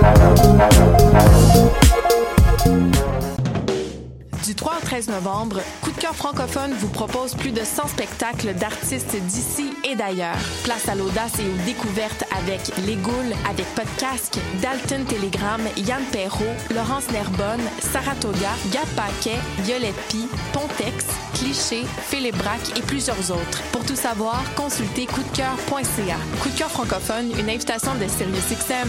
Thank you. 3 au 13 novembre, Coup de cœur francophone vous propose plus de 100 spectacles d'artistes d'ici et d'ailleurs. Place à l'audace et aux découvertes avec Les Goules, avec Podcasque, Dalton Telegram, Yann Perrault, Laurence Nerbonne, Saratoga, Gab Paquet, Violette Pie, Pontex, Cliché, Philippe Braque et plusieurs autres. Pour tout savoir, consultez coupdecoeur.ca. Coup de cœur francophone, une invitation de SiriusXM.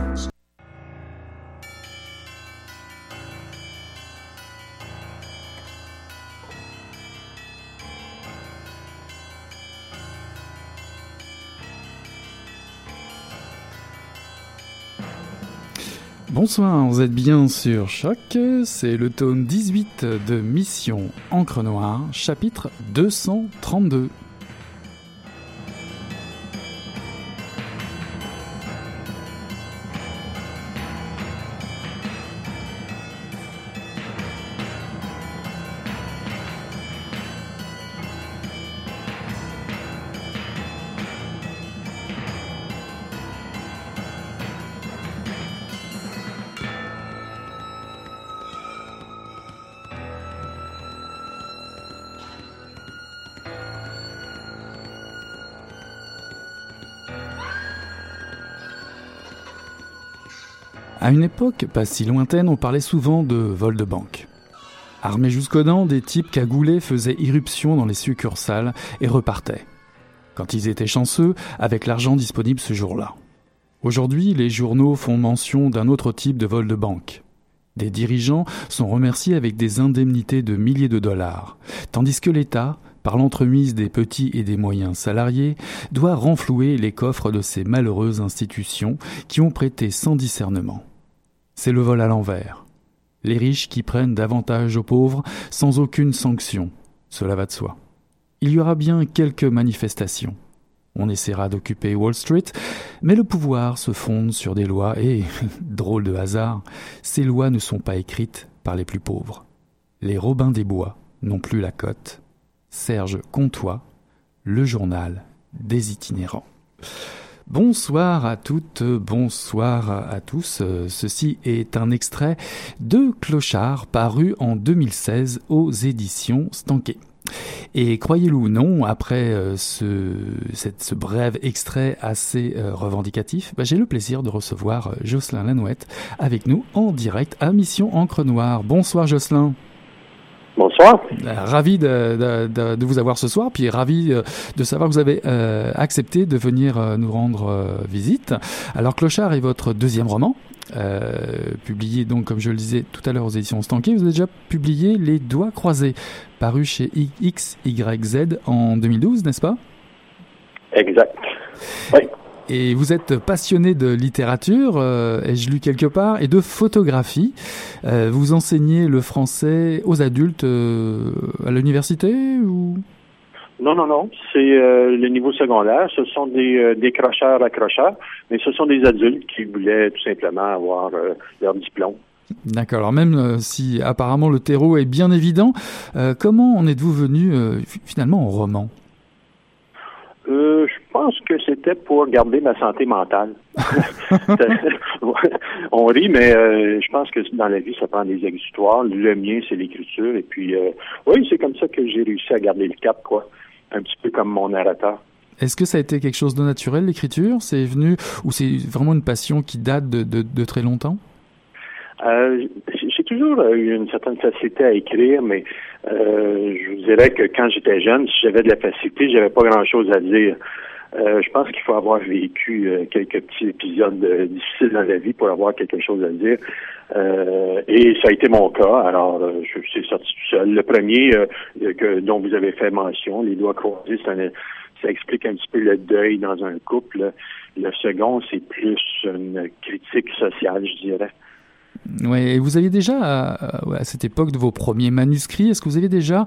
Bonsoir, vous êtes bien sur Choc, c'est le tome 18 de Mission Encre Noire, chapitre 232. Une époque pas si lointaine, on parlait souvent de vol de banque. Armés jusqu'aux dents, des types cagoulés faisaient irruption dans les succursales et repartaient. Quand ils étaient chanceux, avec l'argent disponible ce jour-là. Aujourd'hui, les journaux font mention d'un autre type de vol de banque. Des dirigeants sont remerciés avec des indemnités de milliers de dollars, tandis que l'État, par l'entremise des petits et des moyens salariés, doit renflouer les coffres de ces malheureuses institutions qui ont prêté sans discernement. C'est le vol à l'envers. Les riches qui prennent davantage aux pauvres sans aucune sanction. Cela va de soi. Il y aura bien quelques manifestations. On essaiera d'occuper Wall Street, mais le pouvoir se fonde sur des lois et, drôle de hasard, ces lois ne sont pas écrites par les plus pauvres. Les Robins des Bois n'ont plus la cote. Serge Comtois, le journal des itinérants. Bonsoir à toutes, bonsoir à tous. Ceci est un extrait de Clochard paru en 2016 aux éditions Stanquet. Et croyez-le ou non, après euh, ce, cette, ce extrait assez euh, revendicatif, bah, j'ai le plaisir de recevoir euh, Jocelyn Lanouette avec nous en direct à Mission Encre Noire. Bonsoir Jocelyn. Bonsoir. Ravi de, de, de, vous avoir ce soir, puis ravi de savoir que vous avez euh, accepté de venir euh, nous rendre euh, visite. Alors Clochard est votre deuxième roman, publié donc comme je le disais tout à l'heure aux éditions Stanquet. Vous avez déjà publié Les Doigts Croisés, paru chez XYZ en 2012, n'est-ce pas? Exact. Oui. Et vous êtes passionné de littérature, euh, ai-je lu quelque part, et de photographie. Euh, vous enseignez le français aux adultes euh, à l'université ou? Non, non, non. C'est euh, le niveau secondaire. Ce sont des euh, décrocheurs, accrocheurs, mais ce sont des adultes qui voulaient tout simplement avoir euh, leur diplôme. D'accord. Alors même si apparemment le terreau est bien évident, comment en êtes-vous venu fi- finalement au roman? Je pense que c'était pour garder ma santé mentale. On rit, mais euh, je pense que dans la vie, ça prend des exutoires. Le mien, c'est l'écriture. Et puis, euh, oui, c'est comme ça que j'ai réussi à garder le cap, quoi. Un petit peu comme mon narrateur. Est-ce que ça a été quelque chose de naturel l'écriture? C'est venu ou c'est vraiment une passion qui date de, de- de très longtemps? Euh, j'ai toujours eu une certaine facilité à écrire, mais euh, je vous dirais que quand j'étais jeune, si j'avais de la facilité, j'avais pas grand-chose à dire. Euh, je pense qu'il faut avoir vécu euh, quelques petits épisodes euh, difficiles dans la vie pour avoir quelque chose à dire. Euh, et ça a été mon cas. Alors, euh, je suis sorti tout seul. Le premier que, dont vous avez fait mention, les doigts croisés, un- ça explique un petit peu le deuil dans un couple. Le second, c'est plus une critique sociale, je dirais. Ouais, et vous aviez déjà, à, à cette époque de vos premiers manuscrits, est-ce que vous aviez déjà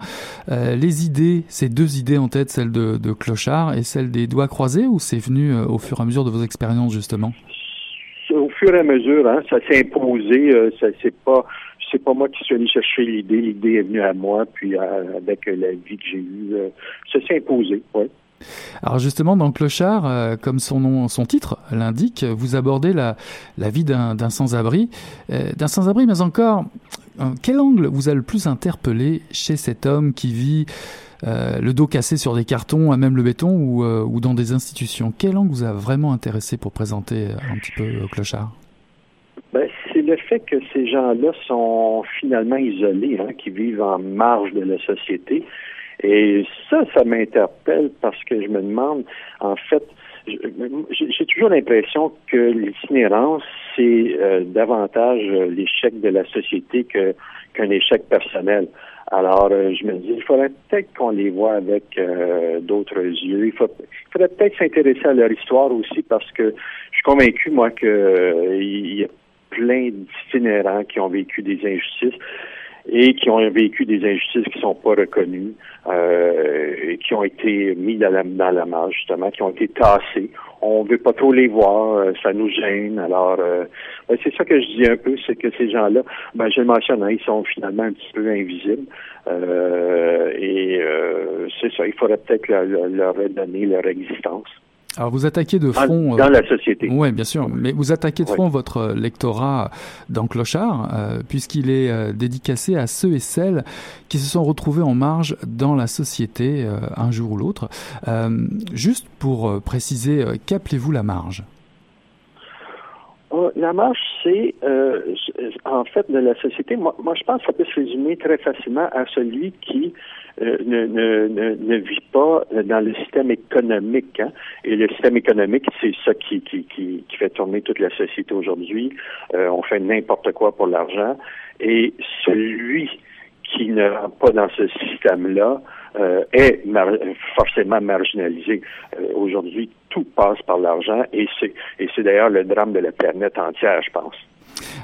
euh, les idées, ces deux idées en tête, celle de, Clochard et celle des doigts croisés, ou c'est venu euh, au fur et à mesure de vos expériences justement? Au fur et à mesure, hein, ça s'est imposé. euh, ça c'est pas, c'est pas moi qui suis allé chercher l'idée. L'idée est venue à moi, puis euh, avec la vie que j'ai eue, euh, ça s'est imposé. Ouais. Alors justement, dans Clochard, euh, comme son nom, son titre l'indique, vous abordez la, vie d'un sans-abri, euh, d'un sans-abri, mais encore, quel angle vous a le plus interpellé chez cet homme qui vit euh, le dos cassé sur des cartons, à même le béton, ou, dans des institutions? Quel angle vous a vraiment intéressé pour présenter un petit peu Clochard? Ben, c'est le fait que ces gens-là sont finalement isolés, hein, qui vivent en marge de la société. Et ça, ça m'interpelle parce que je me demande, en fait, j'ai toujours l'impression que l'itinérance, c'est euh, davantage euh, l'échec de la société qu'un échec personnel. Alors, euh, je me dis, il faudrait peut-être qu'on les voit avec d'autres yeux. Il, faut, il faudrait peut-être s'intéresser à leur histoire aussi parce que je suis convaincu, moi, que euh, il y a plein d'itinérants qui ont vécu des injustices et qui ont vécu des injustices qui sont pas reconnues, euh, et qui ont été mis dans la, dans la marge, justement, qui ont été tassés. On veut pas trop les voir, euh, ça nous gêne. Alors, euh, ben, c'est ça que je dis un peu, c'est que ces gens-là, ben, je le mentionne, hein, ils sont finalement un petit peu invisibles. Euh, et euh, c'est ça, il faudrait peut-être leur, leur redonner leur existence. Alors vous attaquez de front... dans la société. Oui, bien sûr, mais vous attaquez de Ouais. front votre euh, lectorat dans Clochard, euh, puisqu'il est euh, dédicacé à ceux et celles qui se sont retrouvés en marge dans la société euh, un jour ou l'autre. Euh, juste pour euh, préciser, euh, qu'appelez-vous la marge? La euh, c'est- en fait de la société. Moi, moi, je pense que ça peut se résumer très facilement à celui qui euh, ne, ne, ne, ne vit pas dans le système économique. hein. Et le système économique, c'est ça qui, qui, qui, qui fait tourner toute la société aujourd'hui. Euh, on fait n'importe quoi pour l'argent. Et celui qui ne rentre pas dans ce système-là euh, est mar- forcément marginalisé. Euh, Aujourd'hui, tout passe par l'argent et c'est et c'est d'ailleurs le drame de la planète entière, je pense.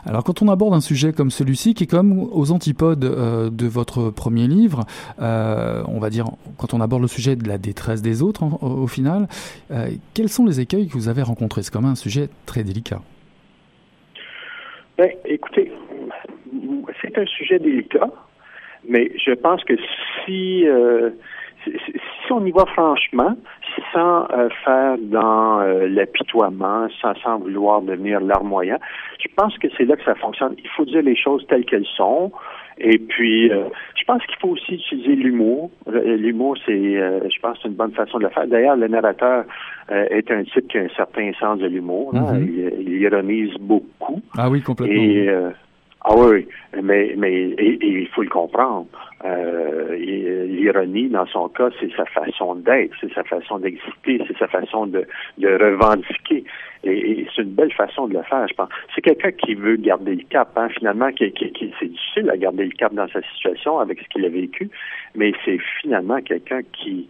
Alors quand on aborde un sujet comme celui-ci, qui est comme aux antipodes euh, de votre premier livre, euh, on va dire, quand on aborde le sujet de la détresse des autres au, final, euh, quels sont les écueils que vous avez rencontrés? C'est quand même un sujet très délicat. Ben, écoutez, c'est un sujet délicat, mais je pense que si, on y va franchement, sans euh, faire dans euh, l'apitoiement, sans, sans vouloir devenir larmoyant, je pense que c'est là que ça fonctionne. Il faut dire les choses telles qu'elles sont. Et puis, euh, je pense qu'il faut aussi utiliser l'humour. Euh, L'humour, c'est, euh, je pense, une bonne façon de le faire. D'ailleurs, le narrateur euh, est un type qui a un certain sens de l'humour. hein. Mhm. il, il ironise beaucoup. Ah oui, complètement. Et ah oui, mais mais et- il faut le comprendre. Euh, et- L'ironie, dans son cas, c'est sa façon d'être, c'est sa façon d'exister, c'est sa façon de, de revendiquer. Et, et c'est une belle façon de le faire, je pense. C'est quelqu'un qui veut garder le cap, hein, finalement, qui, qui, qui- c'est difficile à garder le cap dans sa situation avec ce qu'il a vécu, mais c'est finalement quelqu'un qui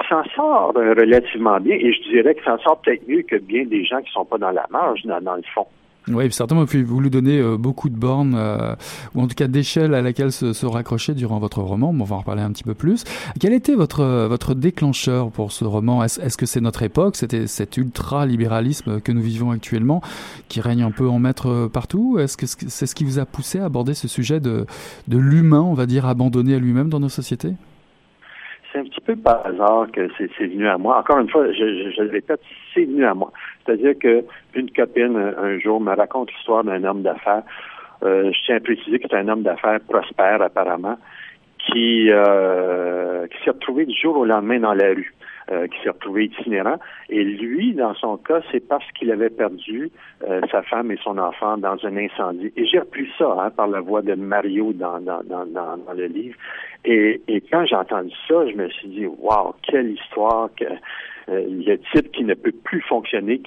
qui s'en sort euh, relativement bien, et je dirais qu'il s'en sort peut-être mieux que bien des gens qui sont pas dans la marge, dans, dans le fond. Oui, certainement, vous lui donnez euh, beaucoup de bornes, euh, ou en tout cas d'échelles à laquelle se, raccrocher durant votre roman. on va en reparler un petit peu plus. Quel était votre, votre déclencheur pour ce roman? Est-ce est -ce que c'est notre époque? C'était cet ultra-libéralisme que nous vivons actuellement, qui règne un peu en maître partout? Est-ce que c'est ce qui vous a poussé à aborder ce sujet de, de l'humain, on va dire, abandonné à lui-même dans nos sociétés? C'est un petit peu par hasard que c'est venu à moi. Encore une fois, je, je, je le répète, c'est venu à moi. C'est-à-dire que une copine un jour me raconte l'histoire d'un homme d'affaires. Euh, je tiens à préciser que c'est un homme d'affaires prospère apparemment, qui, euh, qui s'est retrouvé du jour au lendemain dans la rue. Euh, qui s'est retrouvé itinérant. Et lui, dans son cas, c'est parce qu'il avait perdu euh, sa femme et son enfant dans un incendie. Et j'ai repris ça hein, par la voix de Mario dans, dans, dans, dans le livre. Et, et quand j'ai entendu ça, je me suis dit, wow, quelle histoire que euh, le type qui ne peut plus fonctionner,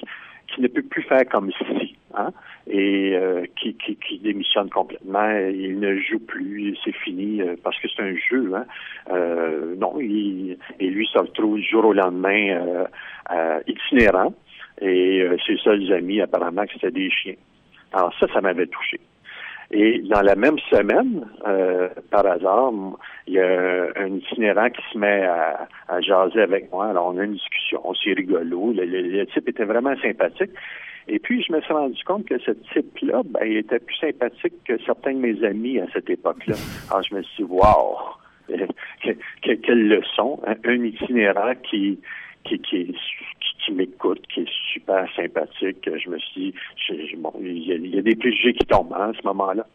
qui ne peut plus faire comme si, hein, et euh, qui, qui, qui, démissionne complètement, il ne joue plus, c'est fini euh, parce que c'est un jeu. Hein. Euh, non, il, et lui se retrouve du jour au lendemain euh, itinérant, et ses seuls amis apparemment c'était des chiens. Alors ça, ça m'avait touché. Et dans la même semaine, euh, par hasard, il y a un itinérant qui se met à, à, jaser avec moi. Alors, on a une discussion, c'est rigolo. Le, le, le, type était vraiment sympathique. Et puis, je me suis rendu compte que ce type-là, ben, il était plus sympathique que certains de mes amis à cette époque-là. Alors, je me suis dit, wow! quelle leçon! Hein? Un itinérant qui, qui, qui, qui, m'écoute, qui est super sympathique. Je me suis dit, bon, il y, a, il y a des préjugés qui tombent hein, à ce moment-là.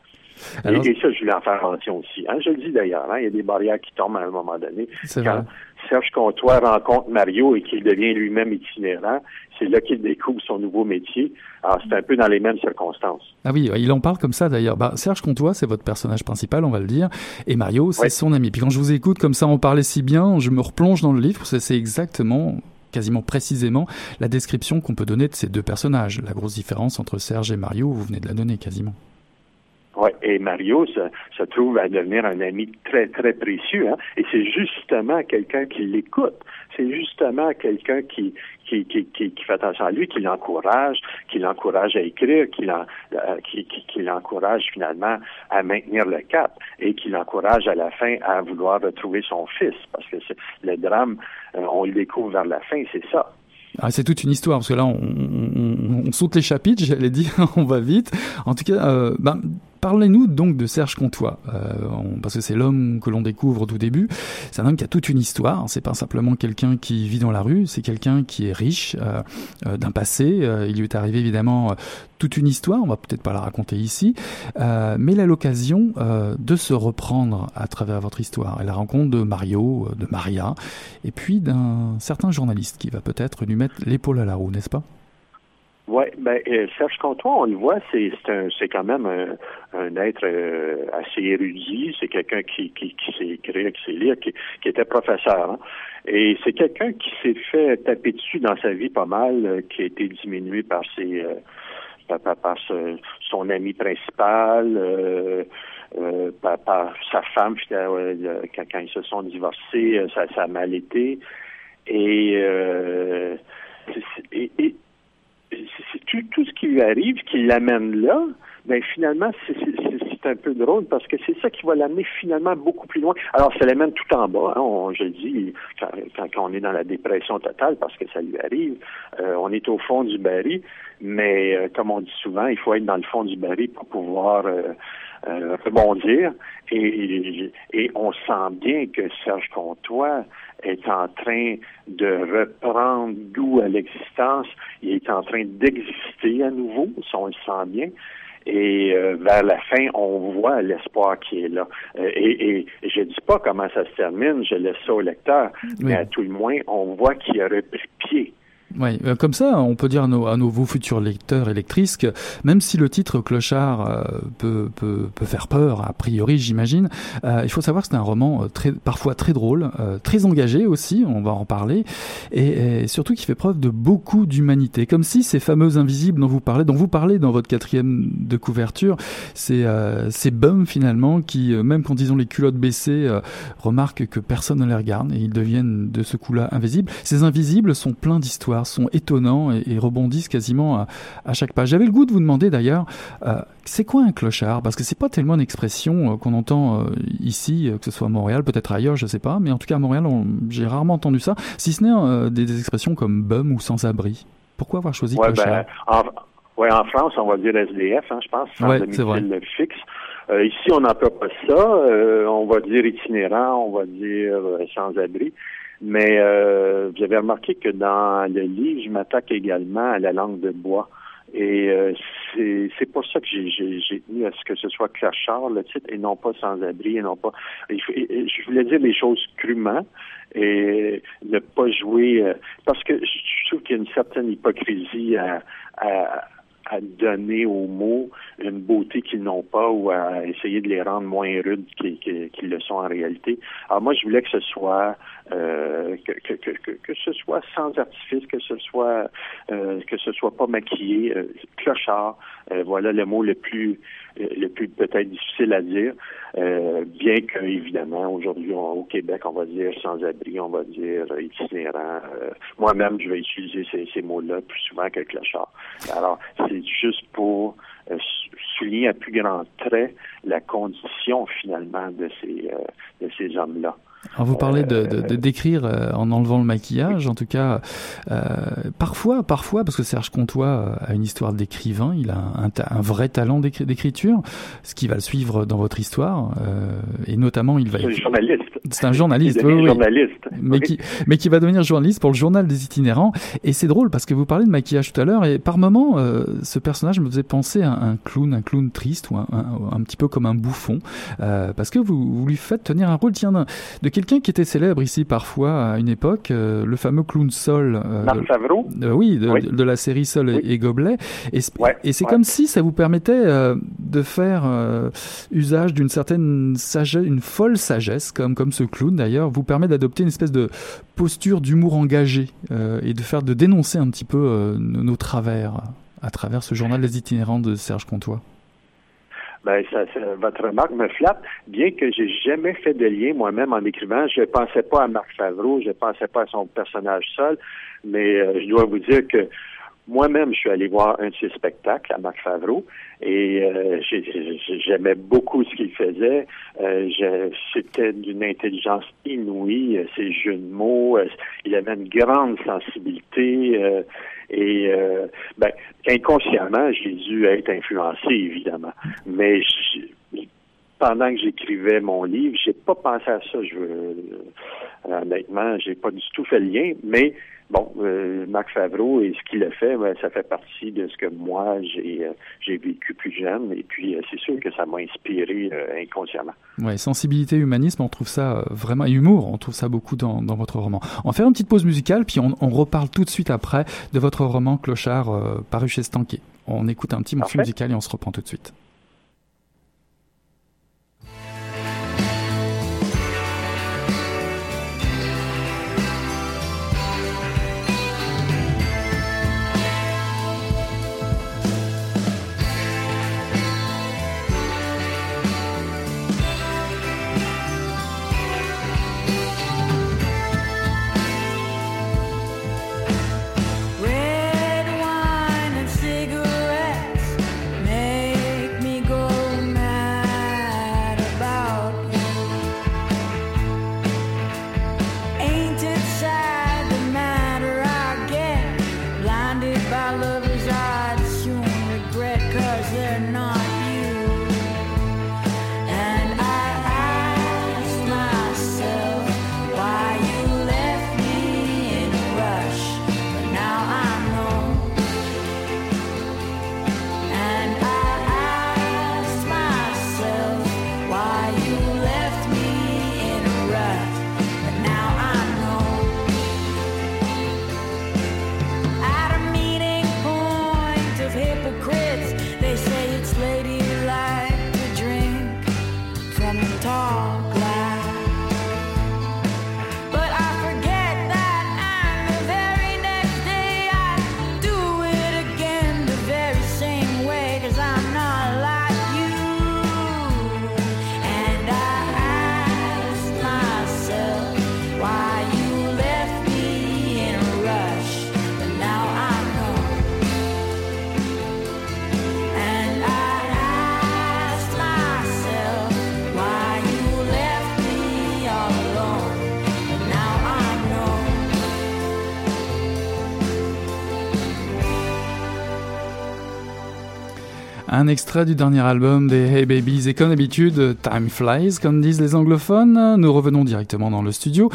Alors... Et, ça, je voulais en faire mention aussi. Hein, je le dis d'ailleurs, hein, il y a des barrières qui tombent à un moment donné. Quand. Serge Comtois rencontre Mario et qu'il devient lui-même itinérant, c'est là qu'il découvre son nouveau métier. Alors, c'est un peu dans les mêmes circonstances. Ah oui, il en parle comme ça d'ailleurs. Bah, Serge Comtois, c'est votre personnage principal, on va le dire, et Mario, c'est son ami. Puis quand je vous écoute comme ça en parler si bien, je me replonge dans le livre, c'est exactement quasiment précisément la description qu'on peut donner de ces deux personnages. La grosse différence entre Serge et Mario, vous venez de la donner quasiment. Et Mario se, trouve à devenir un ami très, très précieux. Hein? Et c'est justement quelqu'un qui l'écoute. C'est justement quelqu'un qui, qui, qui, qui, qui, fait attention à lui, qui l'encourage, qui l'encourage à écrire, qui, euh, qui, qui, l'encourage finalement à maintenir le cap et qui l'encourage à la fin à vouloir retrouver son fils. Parce que le drame, euh, on le découvre vers la fin, c'est ça. Ah, c'est toute une histoire parce que là on saute les chapitres, j'allais dire, on va vite. En tout cas, euh, ben, Parlez-nous donc de Serge Comtois, euh, parce que c'est l'homme que l'on découvre au tout début. C'est un homme qui a toute une histoire. C'est pas simplement quelqu'un qui vit dans la rue, c'est quelqu'un qui est riche euh, euh, d'un passé. Il lui est arrivé évidemment toute une histoire. On va peut-être pas la raconter ici, mais il a l'occasion de se reprendre à travers votre histoire et la rencontre de Mario, de Maria, et puis d'un certain journaliste qui va peut-être lui mettre l'épaule à la roue, n'est-ce pas? Oui, ben euh, Serge Comtois, on le voit, c'est c'est quand même un, un être euh, assez érudit, c'est quelqu'un qui, qui, qui sait écrire, qui sait lire, qui, qui était professeur. Hein. Et c'est quelqu'un qui s'est fait taper dessus dans sa vie pas mal, euh, qui a été diminué par ses euh, par, par son ami principal, euh, euh, par, par, sa femme quand, quand, ils se sont divorcés, ça, ça a mal été. Et, et, et c'est tout, tout, ce qui lui arrive qui l'amène là, ben finalement, c'est un peu drôle parce que c'est ça qui va l'amener finalement beaucoup plus loin. Alors, ça l'amène tout en bas, hein, on, je le dis, quand, quand, on est dans la dépression totale parce que ça lui arrive, euh, on est au fond du baril, mais euh, comme on dit souvent, il faut être dans le fond du baril pour pouvoir euh, euh, rebondir. Et, et, on sent bien que Serge Comtois est en train de reprendre goût à l'existence. Il est en train d'exister à nouveau, si on le sent bien. Et euh, vers la fin, on voit l'espoir qui est là. Euh, et, et, je dis pas comment ça se termine, je laisse ça au lecteur, oui. mais à tout le moins, on voit qu'il a repris pied Oui, euh, comme ça, on peut dire à nos, à nos vos futurs lecteurs et lectrices que même si le titre Clochard euh, peut, peut, peut, faire peur, a priori, j'imagine, euh, il faut savoir que c'est un roman très, parfois très drôle, très engagé aussi, on va en parler, et, surtout qui fait preuve de beaucoup d'humanité, comme si ces fameux invisibles dont vous parlez, dont vous parlez dans votre quatrième de couverture, c'est ces bums finalement qui, même quand ils ont les culottes baissées, remarquent que personne ne les regarde et ils deviennent de ce coup-là invisibles. Ces invisibles sont pleins d'histoires sont étonnants et, rebondissent quasiment à, chaque page. J'avais le goût de vous demander d'ailleurs, euh, c'est quoi un clochard? Parce que c'est pas tellement une expression euh, qu'on entend euh, ici, que ce soit à Montréal, peut-être ailleurs, je sais pas, mais en tout cas à Montréal, j'ai rarement entendu ça, si ce n'est des, expressions comme bum ou sans-abri. Pourquoi avoir choisi clochard? ben, en, ouais, en France, on va dire SDF, hein, je pense, sans ouais, domicile fixe. ici, on n'emploie pas ça. on va dire itinérant, on va dire sans-abri. Mais euh, vous avez remarqué que dans le livre, je m'attaque également à la langue de bois. Et euh, c'est pour ça que j'ai tenu à ce que ce soit clochard, le titre, et non pas sans-abri, et non pas... je voulais dire les choses crûment et ne pas jouer... Euh, parce que je trouve qu'il y a une certaine hypocrisie à, à à donner aux mots une beauté qu'ils n'ont pas ou à essayer de les rendre moins rudes qu'ils le sont en réalité. Alors moi, je voulais que ce soit euh, que, que, que, que, ce soit sans artifice, que ce soit euh, que ce soit pas maquillé, euh, clochard, euh, voilà le mot le plus le plus peut-être difficile à dire, bien que évidemment aujourd'hui au Québec on va dire sans-abri, on va dire itinérant. Moi-même je vais utiliser ces, ces mots-là plus souvent que clochard. Alors c'est juste pour souligner à plus grand trait la condition finalement de ces de ces hommes-là. Alors vous parlez de, de, d'écrire euh, en enlevant le maquillage, en tout cas, euh, parfois, parfois, parce que Serge Comtois euh, a une histoire d'écrivain, il a un, un, vrai talent d'écriture, ce qui va le suivre dans votre histoire, euh, et notamment il va. C'est un journaliste. C'est un journaliste, oui, journaliste. Mais qui, mais qui va devenir journaliste pour le journal des itinérants. Et c'est drôle parce que vous parlez de maquillage tout à l'heure, et par moment, euh, ce personnage me faisait penser à un clown, un clown triste ou un, un, petit peu comme un bouffon, parce que vous, vous lui faites tenir un rôle, tiens, de quelqu'un qui était célèbre ici parfois à une époque, euh, le fameux clown Sol. Euh, Marc Favreau. oui, de, la série Sol et, Gobelet. Et, et c'est comme si ça vous permettait euh, de faire usage d'une certaine sagesse, une folle sagesse, comme, comme ce clown d'ailleurs, vous permet d'adopter une espèce de posture d'humour engagé et de faire de dénoncer un petit peu nos travers à travers ce journal Les Itinérants de Serge Comtois ben ça, votre remarque me flatte, bien que j'ai jamais fait de lien moi-même en écrivant. Je pensais pas à Marc Favreau, je pensais pas à son personnage seul, mais euh, je dois vous dire que moi-même, je suis allé voir un de ses spectacles à Marc Favreau et euh, j'aimais beaucoup ce qu'il faisait. Euh, C'était d'une intelligence inouïe, ses jeux de mots. Il avait une grande sensibilité. Et euh, ben, inconsciemment, j'ai dû être influencé, évidemment. Mais pendant que j'écrivais mon livre, j'ai pas pensé à ça. Je veux, euh, honnêtement, j'ai pas du tout fait le lien, mais bon, euh, Marc Favreau et ce qu'il a fait, ça fait partie de ce que moi j'ai euh, j'ai vécu plus jeune et puis euh, c'est sûr que ça m'a inspiré euh, inconsciemment. Ouais, sensibilité, humanisme, on trouve ça vraiment et humour, on trouve ça beaucoup dans, dans votre roman. On va faire une petite pause musicale puis on, on reparle tout de suite après de votre roman Clochard paru chez Stanquet. On écoute un petit morceau musical et on se reprend tout de suite. Un extrait du dernier album des Hey Babies et comme d'habitude, Time Flies, comme disent les anglophones. Nous revenons directement dans le studio,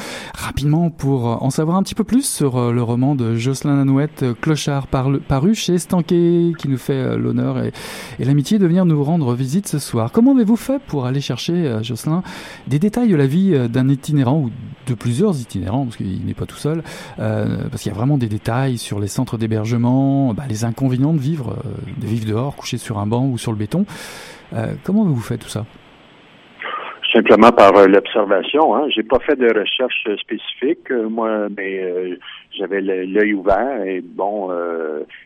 rapidement pour en savoir un petit peu plus sur euh, le roman de Jocelyn Lanouette, Clochard, paru chez Stanquet, qui nous fait euh, l'honneur et, l'amitié de venir nous rendre visite ce soir. Comment avez-vous fait pour aller chercher, euh, Jocelyn, des détails de la vie d'un itinérant ou de plusieurs itinérants, parce qu'il n'est pas tout seul, parce qu'il y a vraiment des détails sur les centres d'hébergement, bah, les inconvénients de vivre, de vivre dehors, couché sur un banc ou sur le béton. Euh, comment vous faites tout ça? Simplement par euh, l'observation. Hein. J'ai pas fait de recherche spécifique, euh, moi, mais j'avais l'œil ouvert et bon,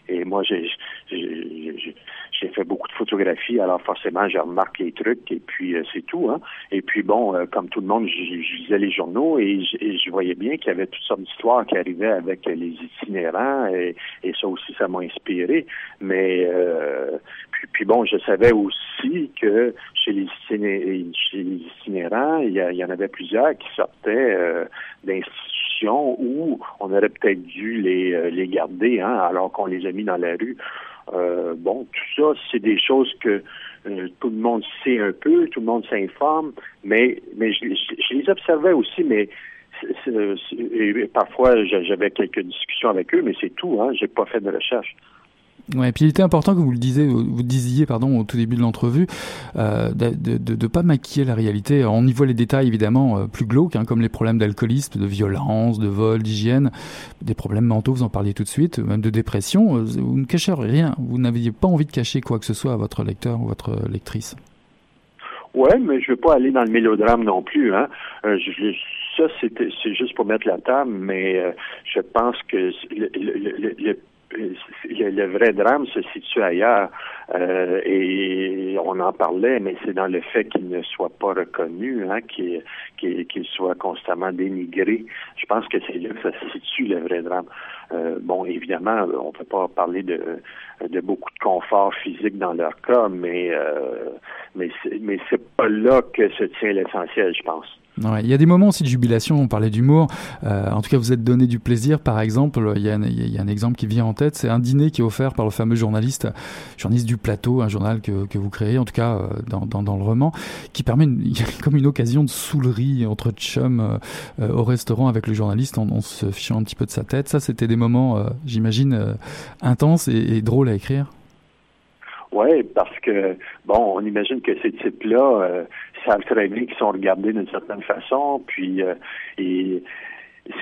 et moi j'ai j'ai fait beaucoup de photographies, alors forcément, je remarque les trucs et puis euh, c'est tout. Hein. Et puis bon, euh, comme tout le monde, je, lisais les journaux et je, voyais bien qu'il y avait toutes sortes d'histoires qui arrivaient avec les itinérants et, ça aussi, ça m'a inspiré. Mais euh, puis, puis, bon, je savais aussi que chez les, itinérants, il y, en avait plusieurs qui sortaient d'institutions où on aurait peut-être dû les, les garder, hein, alors qu'on les a mis dans la rue. Euh, bon, tout ça, c'est des choses que euh, tout le monde sait un peu, tout le monde s'informe, mais, mais je, les observais aussi, mais parfois j'avais quelques discussions avec eux, mais c'est tout, hein, j'ai pas fait de recherche. Ouais, puis il était important que vous le disiez, vous disiez pardon au tout début de l'entrevue, euh, de, de, pas maquiller la réalité. On y voit les détails évidemment euh, plus glauques, hein, comme les problèmes d'alcoolisme, de violence, de vol, d'hygiène, des problèmes mentaux. Vous en parliez tout de suite, même de dépression. Euh, vous ne cachez rien. Vous n'aviez pas envie de cacher quoi que ce soit à votre lecteur ou votre lectrice. Ouais, mais je veux pas aller dans le mélodrame non plus. Hein. Euh, ça, c'est juste pour mettre la table, mais je pense que le, vrai drame se situe ailleurs euh, et on en parlait, mais c'est dans le fait qu'il ne soit pas reconnu, hein, qu'il qu'il soit constamment dénigré. Je pense que c'est là que ça se situe le vrai drame. Euh, bon, évidemment, on peut pas parler de, beaucoup de confort physique dans leur cas, mais euh, mais mais c'est là que se tient l'essentiel, je pense. Il y a des moments aussi de jubilation, on parlait d'humour. Euh, en tout cas, vous êtes donné du plaisir, par exemple. Il y, a un, exemple qui vient en tête, c'est un dîner qui est offert par le fameux journaliste, journaliste du plateau, un journal que, vous créez, en tout cas euh, dans, le roman, qui permet une, comme une occasion de soulerie entre chums euh, au restaurant avec le journaliste en, se fichant un petit peu de sa tête. Ça, c'était des moments, j'imagine, intenses et drôles à écrire. Oui, parce que, bon, on imagine que ces types-là euh, savent très bien qu'ils sont regardés d'une certaine façon, puis euh, et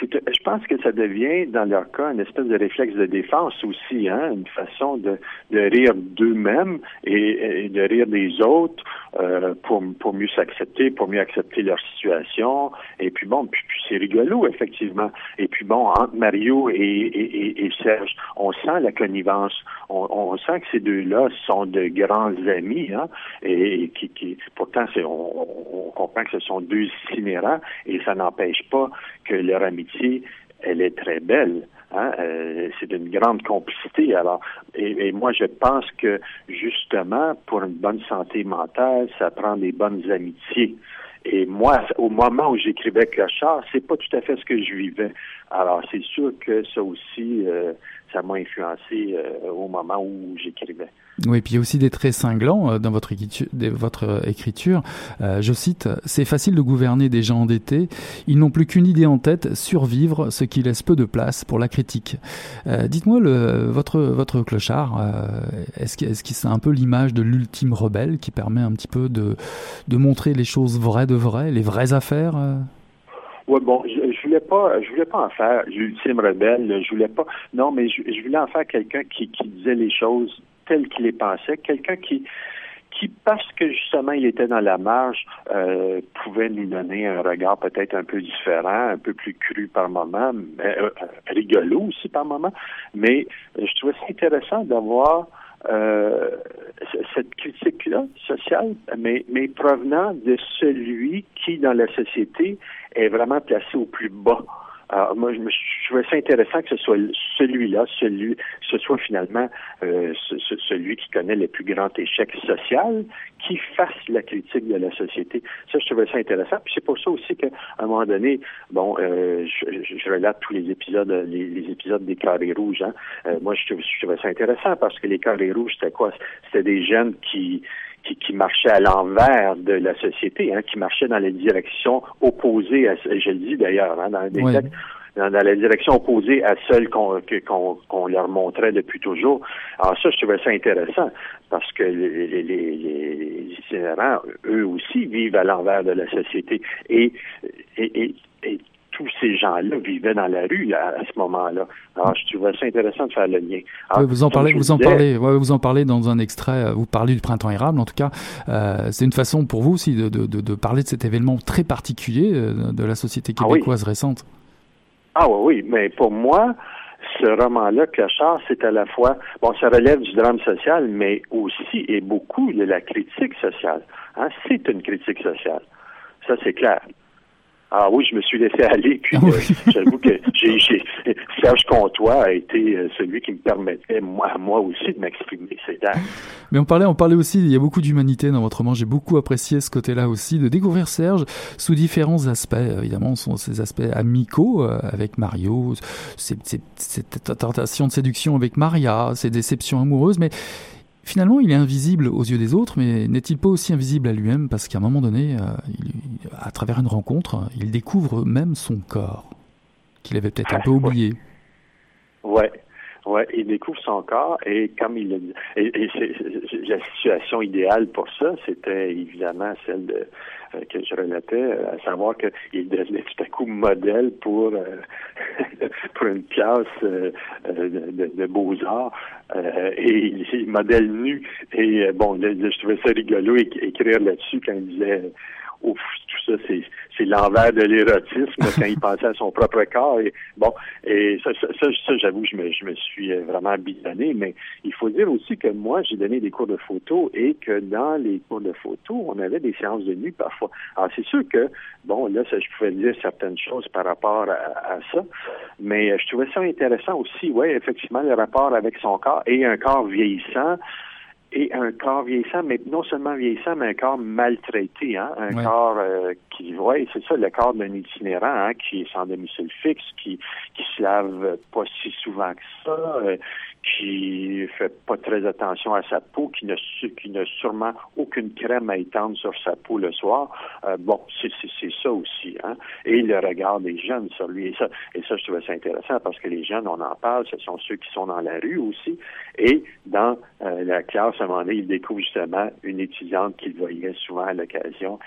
je pense que ça devient, dans leur cas, une espèce de réflexe de défense aussi, hein, une façon de, rire d'eux-mêmes et, de rire des autres euh, pour, pour mieux s'accepter, pour mieux accepter leur situation. Et puis bon, puis, c'est rigolo, effectivement. Et puis bon, entre Mario et, Serge, on sent la connivence. On, sent que ces deux-là sont de grands amis, hein, et, qui, pourtant, on, on comprend que ce sont deux itinérants, et ça n'empêche pas que leur elle est très belle. Hein? Euh, c'est d'une grande complicité. Alors, et, moi, je pense que justement, pour une bonne santé mentale, ça prend des bonnes amitiés. Et moi, au moment où j'écrivais Clochard, c'est pas tout à fait ce que je vivais. Alors, c'est sûr que ça aussi, euh, ça m'a influencé euh, au moment où j'écrivais. Oui, puis il y a aussi des traits cinglants euh, dans votre écriture. Votre écriture. Euh, je cite C'est facile de gouverner des gens endettés. Ils n'ont plus qu'une idée en tête survivre, ce qui laisse peu de place pour la critique. Dites-moi, votre votre clochard, est-ce que c'est un peu l'image de l'ultime rebelle qui permet un petit peu de de montrer les choses vraies de vraies, les vraies affaires Ouais, bon, je voulais pas, je voulais pas en faire l'ultime rebelle. Je voulais pas. Non, mais je, voulais en faire quelqu'un qui, disait les choses telles qu'il les pensait, quelqu'un qui, qui, parce que justement il était dans la marge, euh, pouvait nous donner un regard peut-être un peu différent, un peu plus cru par moment, euh, rigolo aussi par moment. Mais je trouvais ça intéressant d'avoir euh, cette critique-là sociale, mais, mais provenant de celui qui, dans la société, est vraiment placé au plus bas. Alors, moi, je, me, je trouvais ça intéressant que ce soit celui-là, celui, ce soit finalement euh, celui qui connaît le plus grand échec social, qui fasse la critique de la société. Ça, je trouvais ça intéressant. Puis c'est pour ça aussi qu'à un moment donné, bon, euh, je, je, relate tous les épisodes, les, épisodes des carrés rouges. Hein. Euh, moi, je, je trouvais ça intéressant parce que les carrés rouges, c'était quoi? C'était des jeunes qui qui, qui marchait à l'envers de la société, hein, qui marchait dans les directions opposées à, je le dis d'ailleurs, hein, dans, dans, la direction opposée à celle qu'on leur montrait depuis toujours. Alors ça, je trouvais ça intéressant parce que les, les, les, itinérants, eux aussi, vivent à l'envers de la société et, et, et tous ces gens-là vivaient dans la rue à, ce moment-là. Alors, je trouvais ça intéressant de faire le lien. vous en parlez, vous en parlez, vous en parlez dans un extrait. Euh, vous parlez du printemps érable, en tout cas. Euh, c'est une façon pour vous aussi de, de, de, parler de cet événement très particulier euh, de la société ah québécoise récente. Ah oui, oui, mais pour moi, ce roman-là, Clochard, c'est à la fois, bon, ça relève du drame social, mais aussi et beaucoup de la critique sociale. Hein? C'est une critique sociale. Ça, c'est clair. Ah oui, je me suis laissé aller. Puis euh, j'avoue que j'ai, Serge Comtois a été euh, celui qui me permettait moi, moi aussi de m'exprimer. C'est dingue. Mais on parlait, on parlait aussi. Il y a beaucoup d'humanité dans votre roman. J'ai beaucoup apprécié ce côté-là aussi de découvrir Serge sous différents aspects. Évidemment, ce sont ces aspects amicaux euh, avec Mario, cette tentation de séduction avec Maria, ces déceptions amoureuses, mais Finalement, il est invisible aux yeux des autres, mais n'est-il pas aussi invisible à lui-même parce qu'à un moment donné, euh, à travers une rencontre, il découvre même son corps, qu'il avait peut-être un peu oublié. Ouais. Ouais, il découvre son corps et comme il et, et la situation idéale pour ça, c'était évidemment celle de euh, que je relatais, euh, à savoir qu'il devenait tout à coup modèle pour euh, pour une classe de, de beaux-arts et il modèle nu. Et bon, je trouvais ça rigolo écrire là-dessus quand il disait ouf, tout ça, c'est, c'est l'envers de l'érotisme quand il pensait à son propre corps. Et, bon, et ça, ça, ça, j'avoue, je me, je me suis vraiment bidonné, mais il faut dire aussi que moi, j'ai donné des cours de photo et que dans les cours de photo, on avait des séances de nuit parfois. Alors, c'est sûr que, bon, là, ça, je pouvais dire certaines choses par rapport à, à ça, mais je trouvais ça intéressant aussi, ouais, effectivement, le rapport avec son corps et un corps vieillissant et un corps vieillissant, mais non seulement vieillissant, mais un corps maltraité, hein, un corps euh, qui, ouais, c'est ça, le corps d'un itinérant, hein, qui est sans domicile fixe, qui qui se lave pas si souvent que ça, euh, qui fait pas très attention à sa peau, qui ne qui n'a sûrement aucune crème à étendre sur sa peau le soir. Euh, bon, c'est c'est ça aussi, hein. Et le regard des jeunes sur lui, et ça, et ça, je trouvais ça intéressant parce que les jeunes, on en parle, ce sont ceux qui sont dans la rue aussi, et dans euh, la classe, à un moment donné, il découvre justement une étudiante qu'il voyait souvent à l'occasion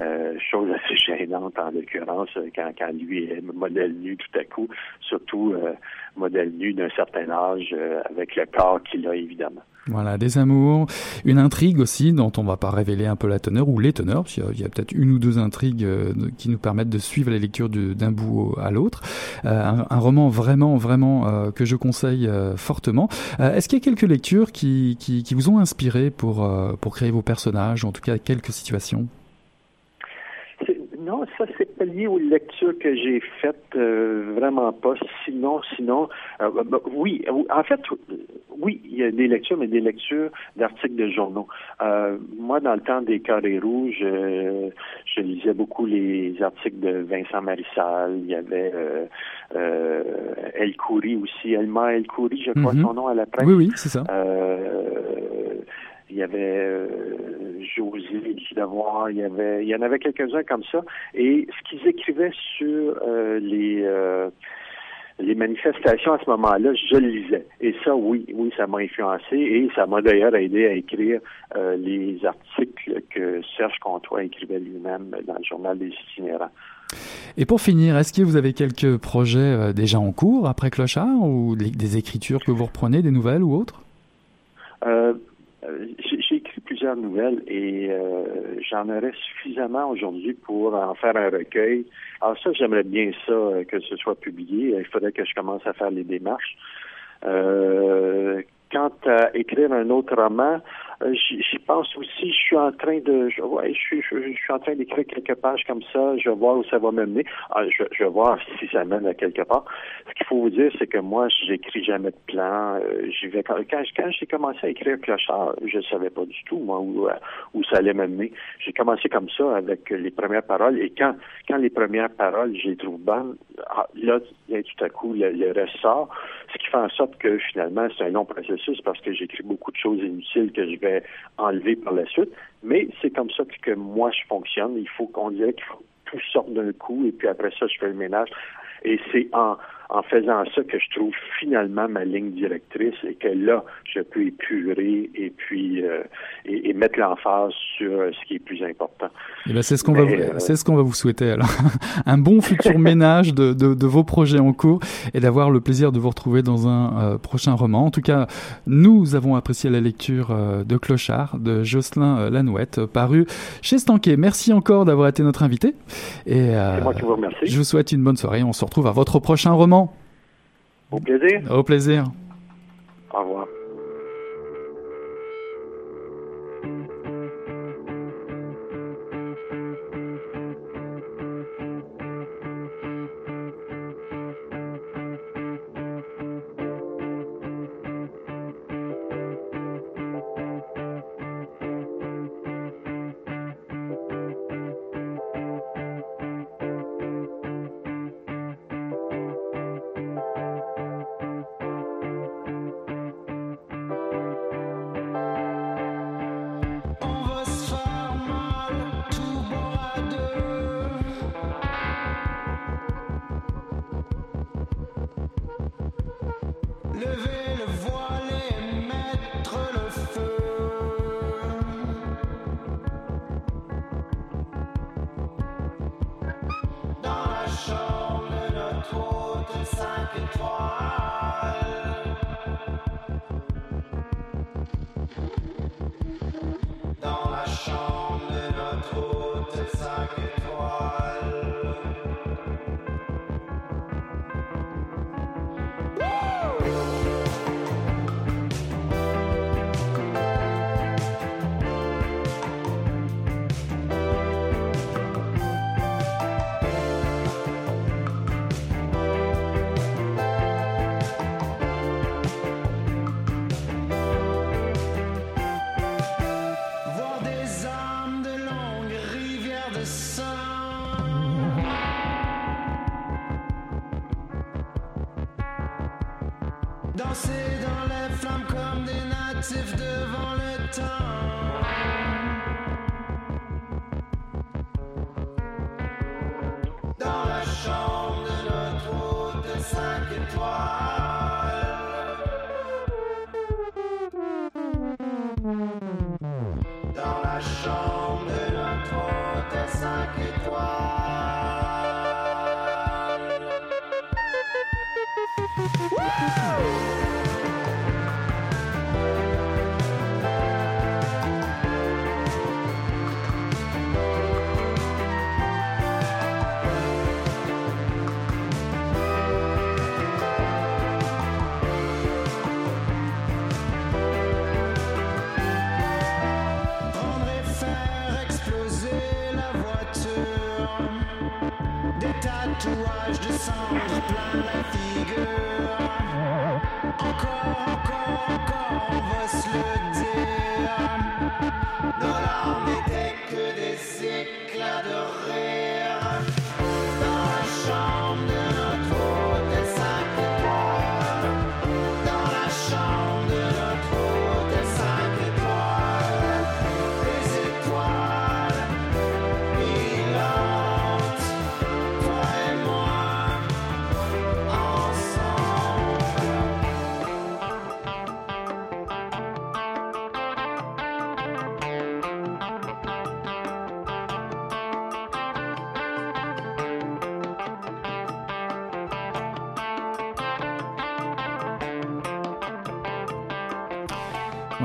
euh, chose assez gênante en l'occurrence quand, quand lui est modèle nu tout à coup, surtout euh, modèle nu d'un certain âge euh, avec le corps qu'il a évidemment. Voilà, des amours, une intrigue aussi dont on va pas révéler un peu la teneur ou les teneurs, parce qu'il y a, peut-être une ou deux intrigues qui nous permettent de suivre la lecture d'un bout à l'autre. un, roman vraiment, vraiment que je conseille fortement. Est-ce qu'il y a quelques lectures qui, qui, qui, vous ont inspiré pour, pour créer vos personnages, en tout cas quelques situations? Non, ça c'est pas lié aux lectures que j'ai faites, euh, vraiment pas. Sinon, sinon, euh, bah, bah, oui, en fait, oui, il y a des lectures, mais des lectures d'articles de journaux. Euh, moi, dans le temps des carrés rouges, je lisais beaucoup les articles de Vincent Marissal. Il y avait El Khoury aussi, Elma El Khoury, je crois mm-hmm. son nom à la presse. Oui, oui, c'est ça il y avait euh, José il y avait, il y en avait quelques-uns comme ça. Et ce qu'ils écrivaient sur euh, les euh, les manifestations à ce moment-là, je le lisais. Et ça, oui, oui, ça m'a influencé et ça m'a d'ailleurs aidé à écrire euh, les articles que Serge Comtois écrivait lui-même dans le journal des itinérants. Et pour finir, est-ce que vous avez quelques projets déjà en cours après Clochard ou des écritures que vous reprenez, des nouvelles ou autres? Euh, j'ai écrit plusieurs nouvelles et euh, j'en aurais suffisamment aujourd'hui pour en faire un recueil. Alors ça, j'aimerais bien ça, euh, que ce soit publié. Il faudrait que je commence à faire les démarches. quant à écrire un autre roman, j'y pense aussi. Je suis en train de, je, ouais, je suis, je, suis en train d'écrire quelques pages comme ça. Je vais voir où ça va m'amener. Ah, je, je, vais voir si ça mène à quelque part. Ce qu'il faut vous dire, c'est que moi, j'écris jamais de plan. Euh, quand, j'ai commencé à écrire Clochard, je savais pas du tout moi où, euh, où ça allait m'amener. J'ai commencé comme ça avec les premières paroles et quand, quand les premières paroles, je les trouve bonnes, ah, là, tout à coup, le, le reste sort. Ce qui fait en sorte que finalement, c'est un long processus parce que j'écris beaucoup de choses inutiles que je vais enlever par la suite. Mais c'est comme ça que, moi je fonctionne. Il faut qu'on dirait qu'il faut tout sorte d'un coup et puis après ça, je fais le ménage. Et c'est en, en faisant ça que je trouve finalement ma ligne directrice et que là, je peux épurer et puis euh, et, mettre l'emphase sur ce qui est plus important. Eh ben c'est ce qu'on va, vous, euh, c'est ce qu'on va vous souhaiter alors. un bon futur ménage de, de, de, vos projets en cours et d'avoir le plaisir de vous retrouver dans un euh, prochain roman. En tout cas, nous avons apprécié la lecture de Clochard de Jocelyn Lanouette, paru chez Stanquet. Merci encore d'avoir été notre invité. Et moi qui vous remercie. Je vous souhaite une bonne soirée. On se retrouve à votre prochain roman. Au plaisir. Au plaisir. Au revoir.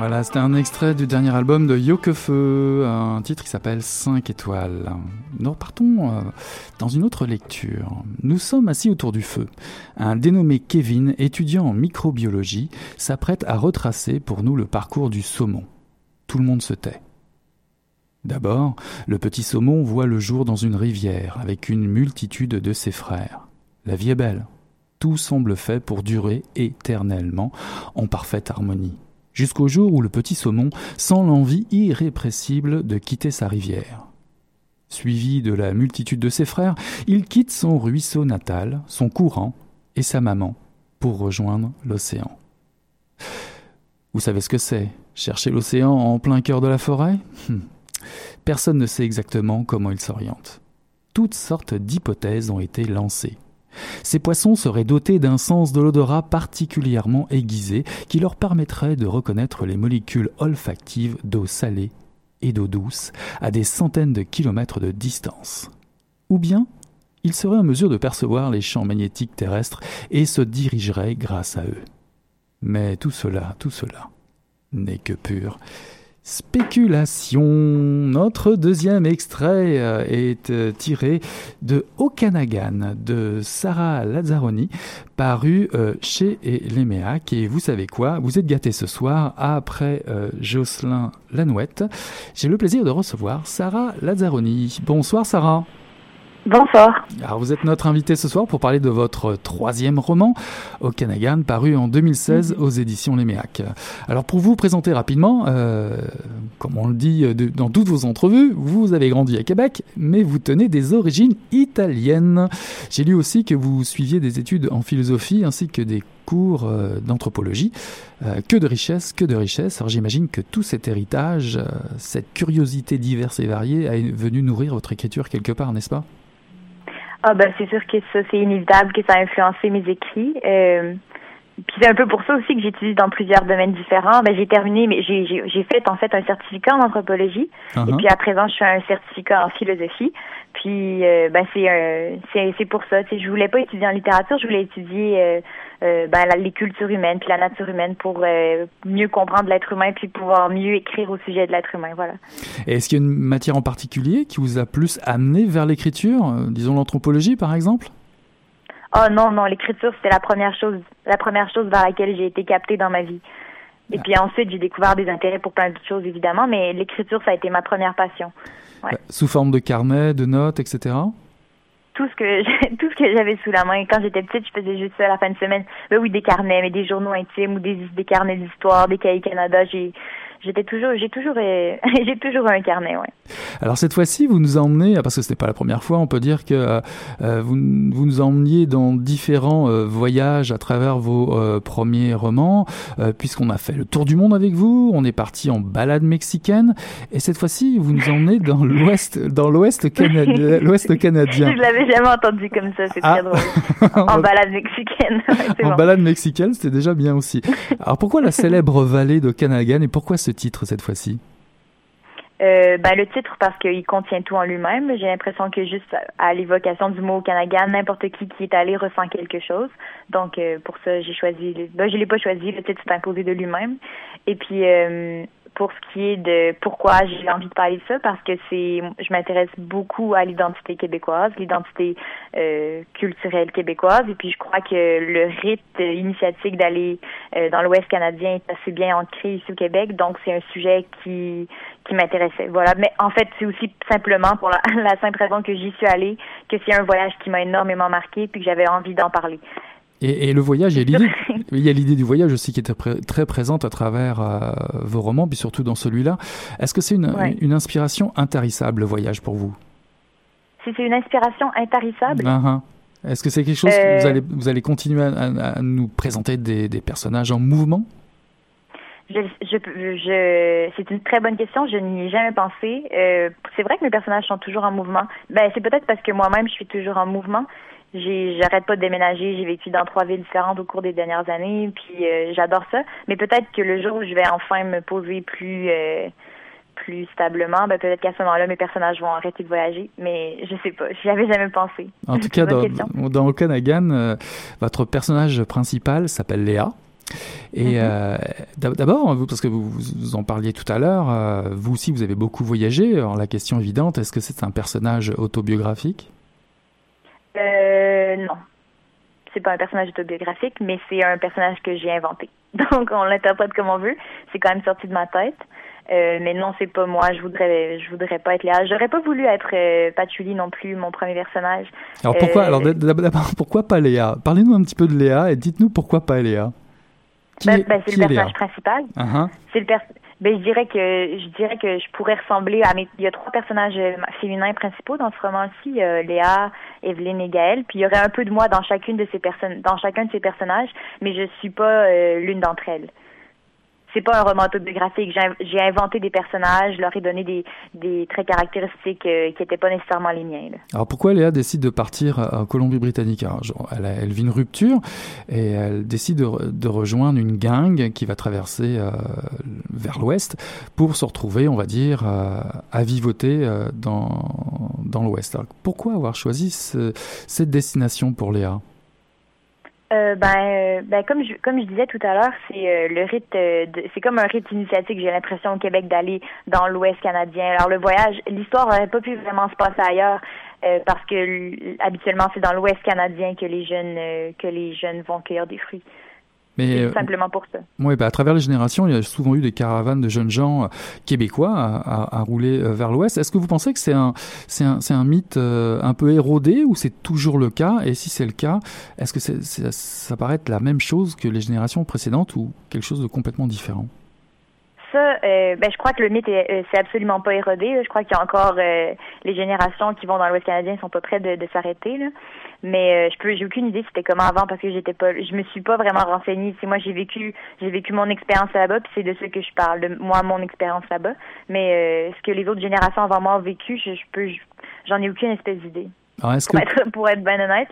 Voilà, c'était un extrait du dernier album de Yokefeu, un titre qui s'appelle 5 étoiles. Nous repartons euh, dans une autre lecture. Nous sommes assis autour du feu. Un dénommé Kevin, étudiant en microbiologie, s'apprête à retracer pour nous le parcours du saumon. tout le monde se tait. D'abord, le petit saumon voit le jour dans une rivière avec une multitude de ses frères. La vie est belle. Tout semble fait pour durer éternellement en parfaite harmonie, jusqu'au jour où le petit saumon sent l'envie irrépressible de quitter sa rivière. Suivi de la multitude de ses frères, il quitte son ruisseau natal, son courant et sa maman pour rejoindre l'océan. Vous savez ce que c'est Chercher l'océan en plein cœur de la forêt? Hum. Personne ne sait exactement comment il s'oriente. Toutes sortes d'hypothèses ont été lancées. Ces poissons seraient dotés d'un sens de l'odorat particulièrement aiguisé qui leur permettrait de reconnaître les molécules olfactives d'eau salée et d'eau douce à des centaines de kilomètres de distance. Ou bien, ils seraient en mesure de percevoir les champs magnétiques terrestres et se dirigeraient grâce à eux. Mais tout cela, tout cela, n'est que pure spéculation. Notre deuxième extrait euh, est euh, tiré de Okanagan de Sarah Lazzaroni, paru euh, chez Leméac. Et vous savez quoi Vous êtes gâtés ce soir après Jocelyn Lanouette. J'ai le plaisir de recevoir Sarah Lazzaroni. Bonsoir Sarah. Bonsoir. Alors vous êtes notre invité ce soir pour parler de votre troisième roman, Okanagan, paru en 2016 mhm. aux éditions Léméac. Alors pour vous présenter rapidement, euh, comme on le dit dans toutes vos entrevues, vous avez grandi à Québec, mais vous tenez des origines italiennes. J'ai lu aussi que vous suiviez des études en philosophie ainsi que des cours euh, d'anthropologie. Euh, que de richesse, que de richesse. Alors j'imagine que tout cet héritage, cette curiosité diverse et variée, est venu nourrir votre écriture quelque part, n'est-ce pas? Ah ben c'est sûr que ça, c'est inévitable que ça a influencé mes écrits. Euh, puis c'est un peu pour ça aussi que j'étudie dans plusieurs domaines différents. Ben j'ai terminé, mais j'ai j'ai fait en fait un certificat en anthropologie. Et uh-huh. puis à présent, je fais un certificat en philosophie. Puis euh, ben c'est c'est c'est pour ça. Tu sais, je voulais pas étudier en littérature, je voulais étudier euh, euh ben, les cultures humaines puis la nature humaine pour euh, mieux comprendre l'être humain puis pouvoir mieux écrire au sujet de l'être humain. Voilà. Est-ce qu'il y a une matière en particulier qui vous a plus amené vers l'écriture, disons l'anthropologie par exemple? Oh non, non, l'écriture, c'était la première chose, la première chose vers laquelle j'ai été captée dans ma vie. Et puis ensuite, j'ai découvert des intérêts pour plein d'autres choses, évidemment, mais l'écriture, ça a été ma première passion. Ouais. Sous forme de carnet, de notes, etc. Tout ce que tout ce que j'avais sous la main. Quand j'étais petite, je faisais juste ça la fin de semaine. Ben oui, des carnets, mais des journaux intimes ou des, des carnets d'histoire, des cahiers Canada. J'ai j'étais toujours, j'ai toujours, j'ai toujours un carnet, ouais. Alors cette fois-ci, vous nous emmenez, parce que ce n'est pas la première fois, on peut dire que euh, euh, vous, vous, nous emmeniez dans différents euh, voyages à travers vos premiers romans, puisqu'on a fait le tour du monde avec vous, on est parti en balade mexicaine, et cette fois-ci, vous nous emmenez dans l'ouest, dans l'ouest canadien, l'ouest canadien. Je l'avais jamais entendu comme ça, c'est très ah. drôle. En, balade mexicaine. en balade mexicaine, c'était déjà bien aussi. Alors pourquoi la célèbre vallée de Canagan et pourquoi ce titre cette fois-ci? Euh, ben, le titre parce qu'il contient tout en lui-même. J'ai l'impression que juste à l'évocation du mot Canagan, n'importe qui qui est allé ressent quelque chose. Donc euh, pour ça, j'ai choisi. Ben, je l'ai pas choisi. Le titre s'est imposé de lui-même. Et puis euh, pour ce qui est de pourquoi j'ai envie de parler de ça, parce que c'est, je m'intéresse beaucoup à l'identité québécoise, l'identité euh, culturelle québécoise, et puis je crois que le rite initiatique d'aller euh, dans l'Ouest canadien est assez bien ancré ici au Québec, donc c'est un sujet qui qui m'intéressait. Voilà, mais en fait c'est aussi simplement pour la, la simple raison que j'y suis allée, que c'est un voyage qui m'a énormément marqué, puis que j'avais envie d'en parler. Et, le voyage, il y a l'idée, du voyage aussi qui est très présente à travers euh, vos romans, puis surtout dans celui-là. Est-ce que c'est une, une, inspiration intarissable, le voyage, pour vous? Si c'est une inspiration intarissable uh -huh. Est-ce que c'est quelque chose que vous euh. allez, vous allez continuer à, nous présenter des, des, personnages en mouvement? Je, je, je c'est une très bonne question. Je n'y ai jamais pensé. Euh, c'est vrai que mes personnages sont toujours en mouvement. Ben, c'est peut-être parce que moi-même, je suis toujours en mouvement j'arrête pas de déménager. J'ai vécu dans trois villes différentes au cours des dernières années, puis euh, j'adore ça. Mais peut-être que le jour où je vais enfin me poser plus euh, plus stablement, ben peut-être qu'à ce moment-là, mes personnages vont arrêter de voyager. Mais je sais pas. J'y avais jamais pensé. En tout cas, dans, dans Okanagan, euh, votre personnage principal s'appelle Léa. Et mm-hmm. d'abord, parce que vous, vous, en parliez tout à l'heure, vous aussi, vous avez beaucoup voyagé. Alors la question évidente, est-ce que c'est un personnage autobiographique euh, non. C'est pas un personnage autobiographique, mais c'est un personnage que j'ai inventé. Donc, on l'interprète comme on veut. C'est quand même sorti de ma tête. Euh, mais non, c'est pas moi. Je voudrais, je voudrais pas être Léa. J'aurais pas voulu être euh, Patchouli non plus, mon premier personnage. Alors pourquoi, alors d'abord, pourquoi pas Léa? Parlez-nous un petit peu de Léa et dites-nous pourquoi pas Léa. Ben, ben, c'est le personnage principal. Uh-huh. C'est le ben, je dirais que je dirais que je pourrais ressembler à mes. Il y a trois personnages féminins principaux dans ce roman-ci, Léa, Evelyne et Gaëlle. Puis il y aurait un peu de moi dans chacune de ces personnes, dans chacun de ces personnages, mais je suis pas l'une d'entre elles c'est pas un roman autobiographique. J'ai inventé des personnages, je leur ai donné des, des traits caractéristiques euh, qui n'étaient pas nécessairement les miens. Alors pourquoi Léa décide de partir en Colombie-Britannique? Elle, elle, vit une rupture et elle décide de, de rejoindre une gang qui va traverser euh, vers l'ouest pour se retrouver, on va dire, euh, à vivoter dans, dans l'ouest. Pourquoi avoir choisi cette destination pour Léa? Euh, ben, euh, ben comme je comme je disais tout à l'heure, c'est euh, le rite, c'est comme un rite initiatique. J'ai l'impression au Québec d'aller dans l'Ouest canadien. Alors le voyage, l'histoire n'aurait pas pu vraiment se passer ailleurs parce que habituellement c'est dans l'Ouest canadien que les jeunes que les jeunes vont cueillir des fruits. Mais tout simplement pour ça. Oui, bah, à travers les générations, il y a souvent eu des caravanes de jeunes gens euh, québécois à, rouler euh, vers l'ouest. Est-ce que vous pensez que c'est un, c'est un, c'est un mythe euh, un peu érodé ou c'est toujours le cas? Et si c'est le cas, est-ce que ça paraît être la même chose que les générations précédentes ou quelque chose de complètement différent? Ça, ben, je crois que le mythe est, c'est absolument pas érodé. Je crois qu'il y a encore les générations qui vont dans l'Ouest canadien sont pas prêtes de, de s'arrêter. Là. Mais euh, je peux, j'ai aucune idée c'était comment avant parce que j'étais pas, je me suis pas vraiment renseignée. C'est moi j'ai vécu, j'ai vécu mon expérience là-bas, puis c'est de ce que je parle, de moi mon expérience là-bas. Mais euh, ce que les autres générations avant moi ont vécu, je, peux, j'en ai aucune espèce d'idée. pour, être, pour être bien honnête,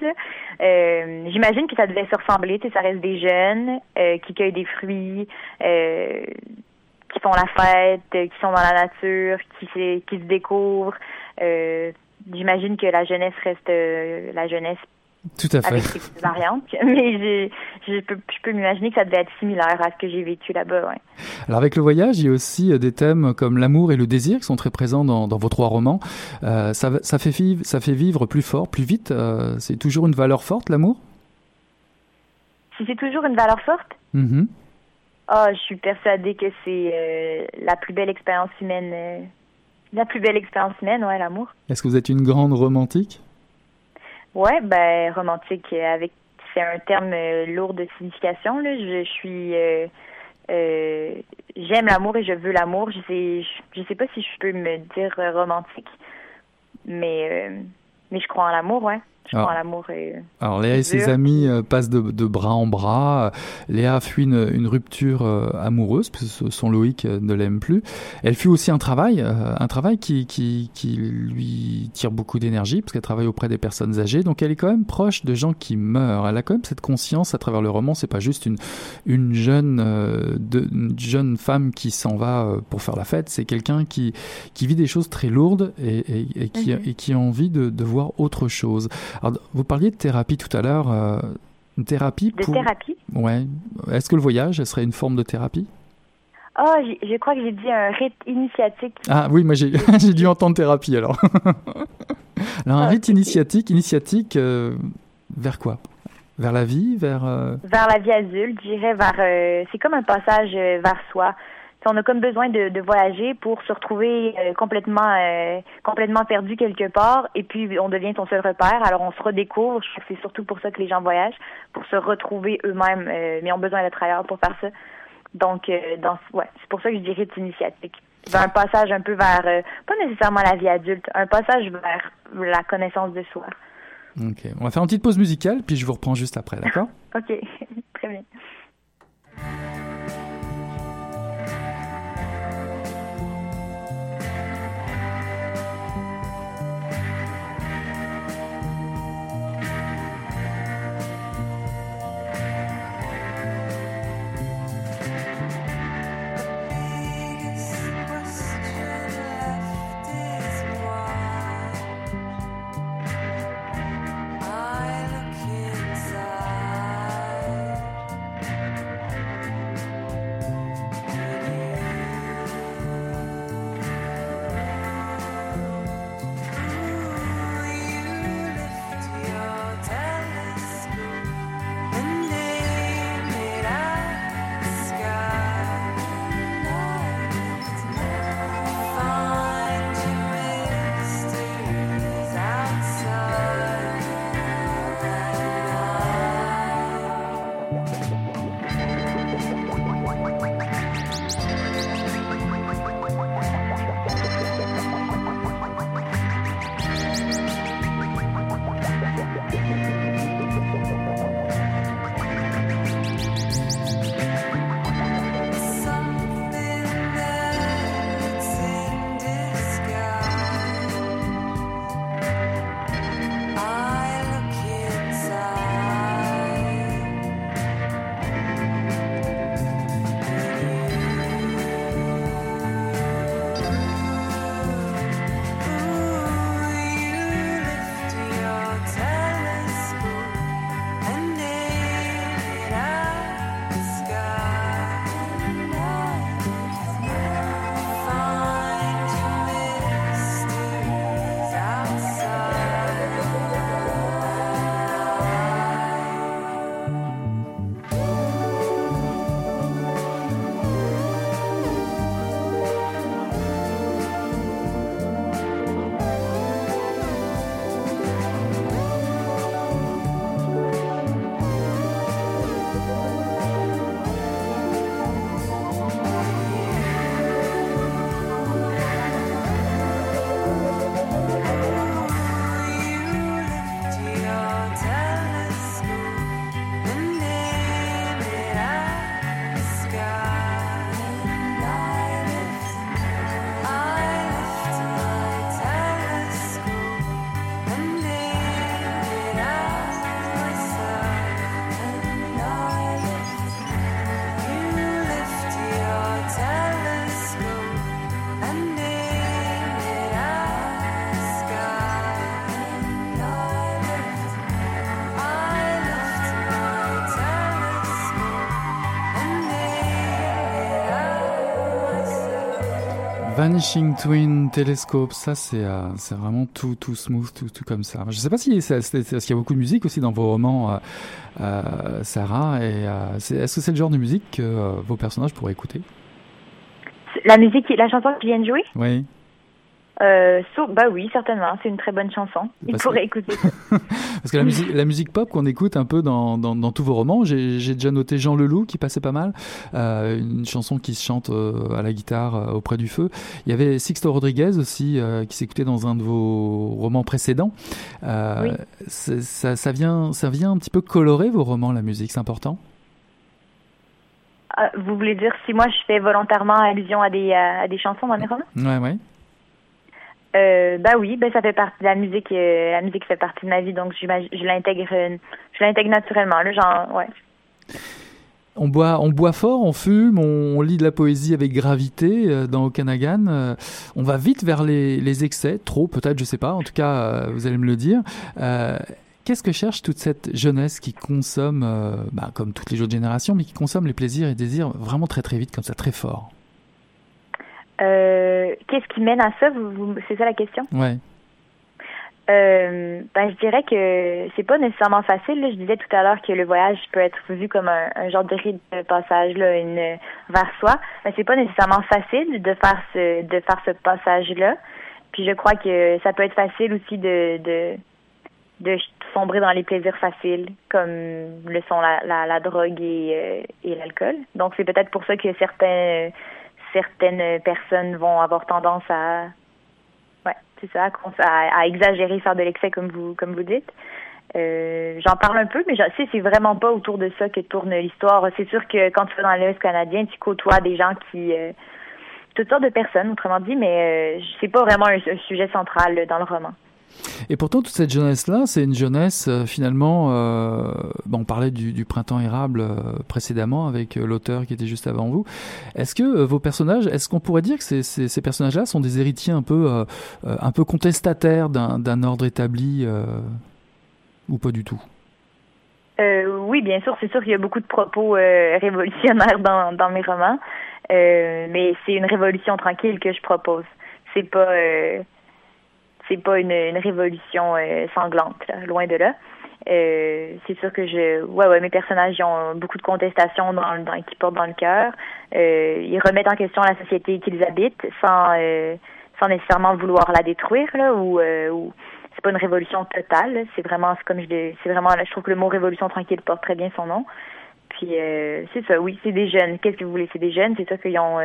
euh, j'imagine que ça devait se ressembler. Ça reste des jeunes euh, qui cueillent des fruits, euh, qui font la fête, qui sont dans la nature, qui, qui se découvrent. Euh, j'imagine que la jeunesse reste euh, la jeunesse tout à fait. Avec ses variantes. Mais je peux, m'imaginer que ça devait être similaire à ce que j'ai vécu là-bas. Ouais. Alors avec le voyage, il y a aussi euh, des thèmes comme l'amour et le désir qui sont très présents dans, dans vos trois romans. Euh, ça, ça, fait vivre, ça fait vivre plus fort, plus vite. Euh, c'est toujours une valeur forte, l'amour? Si c'est toujours une valeur forte? Mm-hmm. oh, Je suis persuadée que c'est la plus belle expérience humaine la plus belle expérience humaine, ouais, l'amour. Est-ce que vous êtes une grande romantique? Ouais, ben romantique avec c'est un terme euh, lourd de signification. Là. Je, suis euh, euh, j'aime l'amour et je veux l'amour. Je sais je, sais pas si je peux me dire romantique, mais mais je crois en l'amour, ouais. Je alors, l'amour Alors Léa et ses amis euh, passent de, de, bras en bras. Léa fuit une, une rupture euh, amoureuse puisque son Loïc euh, ne l'aime plus. Elle fuit aussi un travail, un travail qui, qui, qui lui tire beaucoup d'énergie parce qu'elle travaille auprès des personnes âgées. Donc elle est quand même proche de gens qui meurent. Elle a quand même cette conscience à travers le roman. C'est pas juste une, une jeune de, une jeune femme qui s'en va pour faire la fête. C'est quelqu'un qui, qui vit des choses très lourdes et, et, et qui, et qui a envie de, de voir autre chose. Alors, vous parliez de thérapie tout à l'heure. Euh, une thérapie pour... De thérapie Ouais. Est-ce que le voyage serait une forme de thérapie? Oh, je crois que j'ai dit un rite initiatique. Ah oui, moi j'ai dû entendre thérapie alors. alors un ah, rite initiatique, initiatique euh, vers quoi? Vers la vie, vers... Euh vers la vie adulte, je dirais vers... c'est comme un passage vers soi on a comme besoin de, de voyager pour se retrouver euh, complètement euh, complètement perdu quelque part et puis on devient son seul repère. Alors on se redécouvre. Je que c'est surtout pour ça que les gens voyagent, pour se retrouver eux-mêmes, euh, mais ont besoin d'être ailleurs pour faire ça. Donc, dans, ouais, c'est pour ça que je dirais c'est initiatique. Un passage un peu vers, pas nécessairement la vie adulte, un passage vers la connaissance de soi. Ok, on va faire une petite pause musicale, puis je vous reprends juste après, d'accord? Ok, très bien. Vanishing Twin Telescope, ça c'est euh, c'est vraiment tout tout smooth, tout tout comme ça. Je sais pas si c'est est-ce qu'il y a beaucoup de musique aussi dans vos romans, euh, euh Sarah. Et euh, est-ce que c'est le genre de musique que euh, vos personnages pourraient écouter? La musique, la chanson qui vient de jouer Oui. Euh, so, bah oui, certainement. C'est une très bonne chanson. Il Parce pourrait que- écouter. Parce que la musique, la musique pop qu'on écoute un peu dans, dans, dans tous vos romans, j'ai déjà noté Jean Leloup qui passait pas mal, euh, une chanson qui se chante euh, à la guitare auprès du feu. Il y avait Sixto Rodriguez aussi qui s'écoutait dans un de vos romans précédents. Oui. ça, ça, vient, ça vient un petit peu colorer vos romans, la musique, c'est important? Ah, vous voulez dire si moi je fais volontairement allusion à des, à des chansons dans mes romans? Ouais, ouais. Euh, bah oui, ben ça fait partie de la musique. euh, la musique fait partie de ma vie, donc je l'intègre, euh, je l'intègre naturellement. Là, genre, ouais. On boit, on boit fort, on fume, on, lit de la poésie avec gravité euh, dans Okanagan. Euh, on va vite vers les, excès, trop peut-être, je sais pas. En tout cas, vous allez me le dire. Qu'est-ce que cherche toute cette jeunesse qui consomme, bah, comme toutes les autres générations, mais qui consomme les plaisirs et désirs vraiment très très vite, comme ça, très fort? Euh, Qu'est-ce qui mène à ça? Vous, vous- C'est ça la question? Ouais. Euh, ben, je dirais que c'est pas nécessairement facile. là. Je disais tout à l'heure que le voyage peut être vu comme un, un genre de rite de passage là, une, vers soi. Mais c'est pas nécessairement facile de faire ce de faire ce passage-là. Puis je crois que ça peut être facile aussi de de de sombrer dans les plaisirs faciles, comme le sont la, la, la drogue et, euh, et l'alcool. Donc c'est peut-être pour ça que certains certaines personnes vont avoir tendance à Ouais, c'est ça, à, exagérer, faire de l'excès comme vous comme vous dites. Euh, J'en parle un peu, mais je sais c'est vraiment pas autour de ça que tourne l'histoire. C'est sûr que quand tu vas dans l'Ouest canadien, tu côtoies des gens qui euh, toutes sortes de personnes, autrement dit, mais euh, c'est pas vraiment un, sujet central dans le roman. Et pourtant, toute cette jeunesse-là, c'est une jeunesse euh, finalement. Euh, on parlait du, printemps érable euh, précédemment avec l'auteur qui était juste avant vous. Est-ce que vos personnages, est-ce qu'on pourrait dire que ces, personnages-là sont des héritiers un peu, un peu contestataires d'un ordre établi ou pas du tout? Oui, bien sûr, c'est sûr qu'il y a beaucoup de propos révolutionnaires dans, dans mes romans, mais c'est une révolution tranquille que je propose. C'est pas c'est pas une, révolution euh, sanglante, loin de là. Euh, c'est sûr que je ouais ouais mes personnages ont beaucoup de contestations dans, dans qui portent dans le cœur. Euh, ils remettent en question la société qu'ils habitent sans sans nécessairement vouloir la détruire là ou c'est pas une révolution totale. C'est vraiment comme je c'est vraiment je trouve que le mot révolution tranquille porte très bien son nom. Puis c'est ça, oui, c'est des jeunes. Qu'est-ce que vous voulez, c'est des jeunes, c'est ça qu'ils ont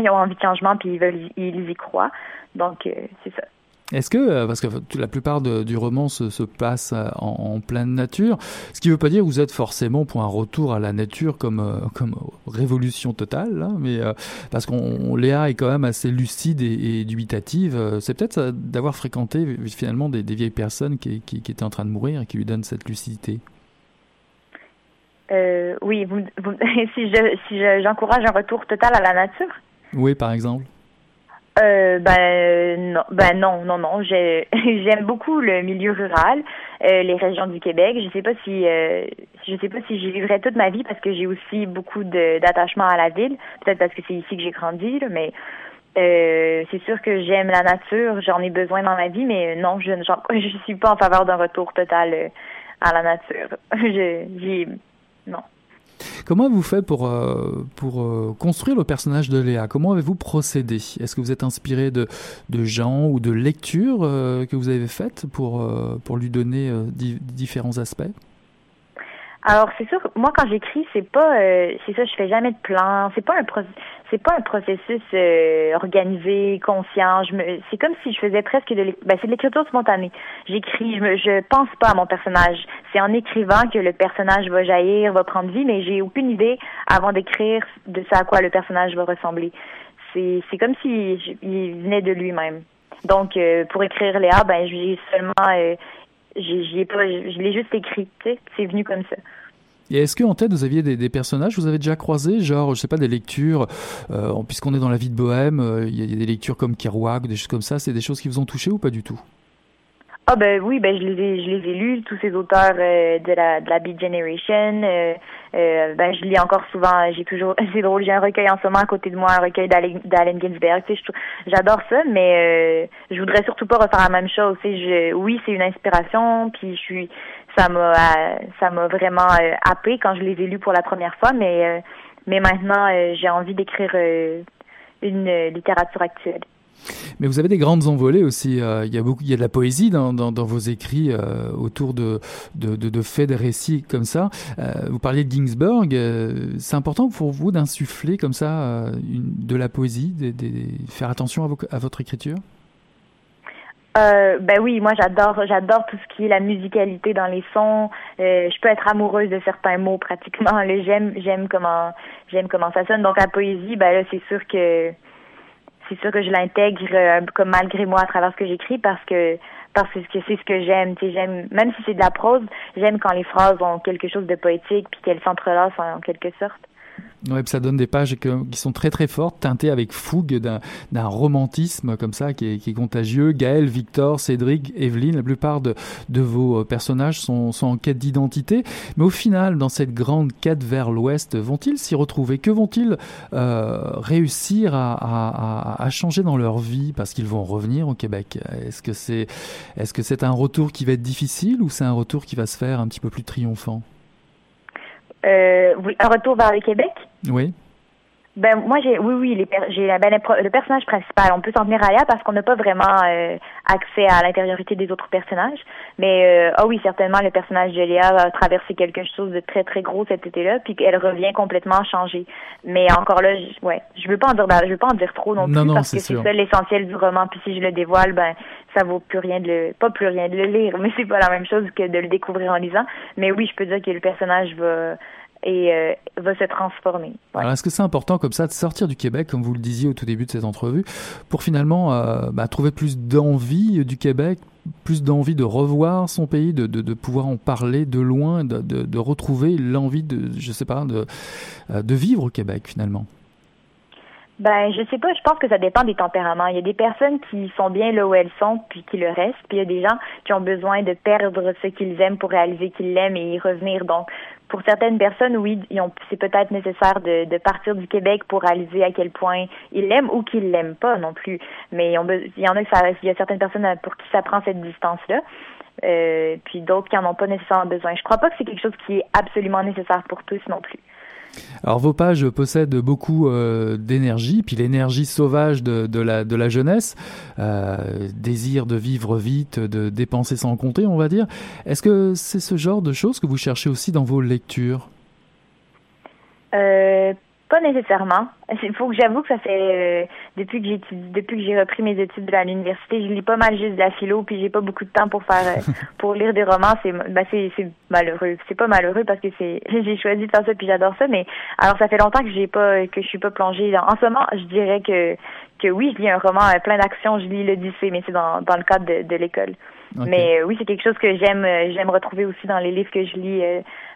ils ont envie de changement puis ils veulent ils y croient. Donc c'est ça. Est-ce que, euh, parce que la plupart de- du roman se, se passe euh, en, en pleine nature, ce qui ne veut pas dire que vous êtes forcément pour un retour à la nature comme, euh, comme révolution totale, là, mais euh, parce qu'on Léa est quand même assez lucide et, et dubitative. C'est peut-être d'avoir fréquenté finalement des, des vieilles personnes qui, qui, qui étaient en train de mourir et qui lui donnent cette lucidité. Euh, oui, vous, vous- si je si je- j'encourage un retour total à la nature. Oui, par exemple. Euh, ben non, ben non, non, non. J'ai- J'aime beaucoup le milieu rural, euh, les régions du Québec. Je sais pas si, euh, je sais pas si j'y vivrai toute ma vie parce que j'ai aussi beaucoup d'attachement à la ville. Peut-être parce que c'est ici que j'ai grandi, mais euh, c'est sûr que j'aime la nature. J'en ai besoin dans ma vie, mais non, je ne je suis pas en faveur d'un retour total à la nature. Je, non. Comment vous faites pour, euh, euh, construire le personnage de Léa? Comment avez-vous procédé? Est-ce que vous êtes inspiré de, de gens ou de lectures euh, que vous avez faites pour, lui donner di- différents aspects? Alors c'est sûr, moi quand j'écris, c'est pas, euh, c'est ça, je fais jamais de plan. C'est pas un c'est pas un processus euh, organisé, conscient. Je me, c'est comme si je faisais presque de, ben, c'est de l'écriture spontanée. J'écris, je, pense pas à mon personnage. C'est en écrivant que le personnage va jaillir, va prendre vie, mais j'ai aucune idée avant d'écrire de ce à quoi le personnage va ressembler. C'est, c'est comme si je- il venait de lui-même. Donc euh, pour écrire Léa, ben j'ai seulement, j'ai, pas, je l'ai juste écrit. Tu sais, c'est venu comme ça. Et est-ce qu'en tête, vous aviez des, personnages que vous avez déjà croisés Genre, je sais pas, des lectures, euh, puisqu'on est dans la vie de Bohème, euh, il y, a- des lectures comme Kerouac, des choses comme ça, c'est des choses qui vous ont touché ou pas du tout? Ah ben oui, ben je les ai, je les ai lus, tous ces auteurs euh, de la de la Beat Generation. Ben je lis encore souvent. J'ai toujours, c'est drôle, j'ai un recueil en ce moment à côté de moi, un recueil d'Allen Ginsberg. Tu sais, j'adore ça, mais je voudrais surtout pas refaire la même chose. Tu sais, oui, c'est une inspiration, puis je suis, ça m'a, ça m'a vraiment happé quand je les ai pour la première fois, mais mais maintenant j'ai envie d'écrire une littérature actuelle. Mais vous avez des grandes envolées aussi. Euh, il y a beaucoup, il y a de la poésie dans, vos écrits euh, autour de, de, faits, de récits comme ça. Euh, vous parliez de Ginsberg. c'est important pour vous d'insuffler comme ça de la poésie, de, faire attention à votre écriture? Euh, ben oui, moi j'adore j'adore tout ce qui est la musicalité dans les sons. Euh, je peux être amoureuse de certains mots pratiquement. J'aime j'aime comment j'aime comment ça sonne. Donc la poésie, ben là c'est sûr que c'est sûr que je l'intègre euh, comme malgré moi à travers ce que j'écris parce que parce que c'est ce que j'aime. J'aime même si c'est de la prose, j'aime quand les phrases ont quelque chose de poétique puis qu'elles s'entrelacent en quelque sorte. Ouais, ça donne des pages qui sont très très fortes, teintées avec fougue d'un romantisme comme ça qui est, contagieux. Gaël, Victor, Cédric, Evelyne, la plupart de, vos euh, personnages sont, en quête d'identité. Mais au final, dans cette grande quête vers l'ouest, vont-ils s'y retrouver? Que vont-ils euh, réussir à, changer dans leur vie? Parce qu'ils vont revenir au Québec Est-ce que c'est est -ce c'est un retour qui va être difficile ou c'est un retour qui va se faire un petit peu plus triomphant? Un retour vers le Québec? Oui. Ben moi j'ai oui oui les j'ai ben, le personnage principal. On peut s'en tenir à là parce qu'on n'a pas vraiment euh, accès à l'intériorité des autres personnages. Mais euh, ah oui certainement le personnage de Léa a traversé quelque chose de très très gros cet été-là puis qu'elle revient complètement changée. Mais encore là je, ouais je veux pas en dire ben, je veux pas en dire trop non, plus parce que c'est ça l'essentiel du roman. Puis si je le dévoile ben ça vaut plus rien de le pas plus rien de le lire. Mais c'est pas la même chose que de le découvrir en lisant. Mais oui je peux dire que le personnage va et euh, va se transformer. Alors est-ce que c'est important comme ça de sortir du Québec, comme vous le disiez au tout début de cette entrevue, pour finalement euh, bah, trouver plus d'envie du Québec, plus d'envie de revoir son pays, de, de, de, pouvoir en parler de loin, de, de retrouver l'envie de, je sais pas, de, euh, de vivre au Québec finalement? Ben, je sais pas, je pense que ça dépend des tempéraments. Il y a des personnes qui sont bien là où elles sont, puis qui le restent, puis il y a des gens qui ont besoin de perdre ce qu'ils aiment pour réaliser qu'ils l'aiment et y revenir. Donc, pour certaines personnes, oui, c'est peut-être nécessaire de, de, partir du Québec pour réaliser à quel point ils l'aiment ou qu'ils l'aiment pas non plus. Mais il y en a ça, il y a certaines personnes pour qui ça prend cette distance-là. Euh, puis d'autres qui en ont pas nécessairement besoin. Je crois pas que c'est quelque chose qui est absolument nécessaire pour tous non plus. Alors vos pages possèdent beaucoup euh, d'énergie, puis l'énergie sauvage de, la jeunesse, euh, désir de vivre vite, de dépenser sans compter, on va dire. Est-ce que c'est ce genre de choses que vous cherchez aussi dans vos lectures? Euh, pas nécessairement. Il faut que j'avoue que ça fait euh, depuis que j'ai depuis que j'ai repris mes études à l'université, je lis pas mal juste de la philo, puis j'ai pas beaucoup de temps pour faire euh, pour lire des romans. C'est ben c'est c'est malheureux. C'est pas malheureux parce que c'est j'ai choisi de faire ça puis j'adore ça. Mais alors ça fait longtemps que j'ai pas que je suis pas plongée. En ce moment, je dirais que que oui, je lis un roman euh, plein d'action. Je lis l'Odyssée, mais c'est dans dans le cadre de, de l'école. Mais oui, c'est quelque chose que j'aime j'aime retrouver aussi dans les livres que je lis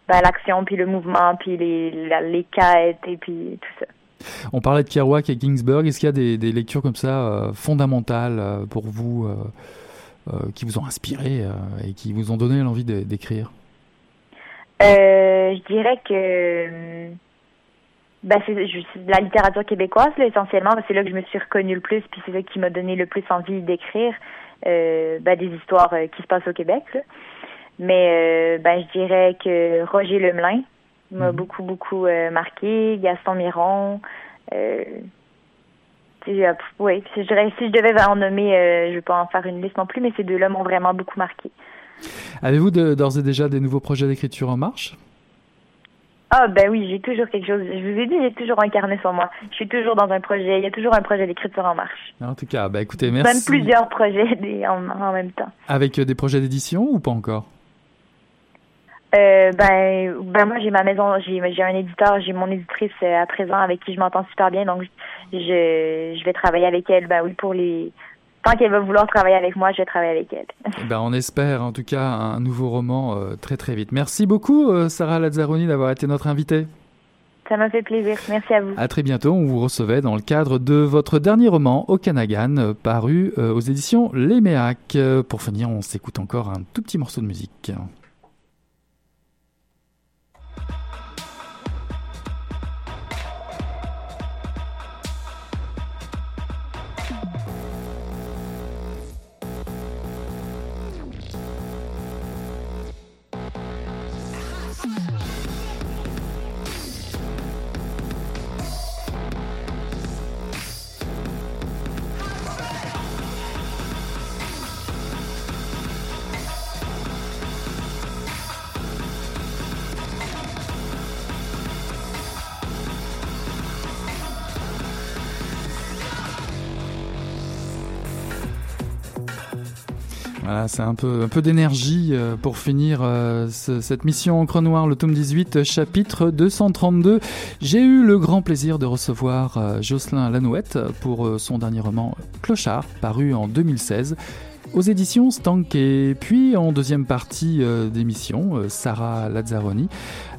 ben, l'action, puis le mouvement, puis les, les quêtes, et puis tout ça. On parlait de Kerouac et Ginsberg. Est-ce qu'il y a des, des, lectures comme ça euh, fondamentales euh, pour vous, euh, qui vous ont inspiré et qui vous ont donné l'envie d'écrire? Je dirais que ben, c'est la littérature québécoise, là, essentiellement. C'est là que je me suis reconnue le plus, puis c'est ça qui m'a donné le plus envie d'écrire ben, des histoires qui se passent au Québec. Là. Mais euh, ben, je dirais que Roger Lemelin m'a mhm. beaucoup, beaucoup euh, marqué, Gaston Miron. Euh, oui, je dirais, si je devais en nommer, je ne vais pas en faire une liste non plus, mais ces deux-là m'ont vraiment beaucoup marqué. Avez-vous d'ores et déjà des nouveaux projets d'écriture en marche? Ah ben oui, j'ai toujours quelque chose. Je vous ai dit, j'ai toujours un carnet sur moi. Je suis toujours dans un projet. Il y a toujours un projet d'écriture en marche. En tout cas, ben écoutez, merci. Même plusieurs projets en, en même temps. Avec des projets d'édition ou pas encore? Euh, ben, ben moi j'ai ma maison, j'ai j'ai un éditeur, j'ai mon éditrice euh, à présent avec qui je m'entends super bien, donc je je vais travailler avec elle. Ben oui pour les tant qu'elle va vouloir travailler avec moi, je vais travailler avec elle. Ben on espère en tout cas un nouveau roman euh, très très vite. Merci beaucoup Sarah Lazzaroni d'avoir été notre invitée. Ça m'a fait plaisir. Merci à vous. À très bientôt. On vous recevait dans le cadre de votre dernier roman, Okanagan, paru aux éditions Léméac. Euh, Pour finir, on s'écoute encore un tout petit morceau de musique. C'est un peu, d'énergie euh, pour finir euh, ce- cette mission Encre Noire, le tome 18, euh, chapitre 232. J'ai eu le grand plaisir de recevoir euh, Jocelyn Lanouette pour son dernier roman Clochard, paru en 2016. Aux éditions Stank et puis en deuxième partie euh, d'émission, euh, Sarah Lazzaroni,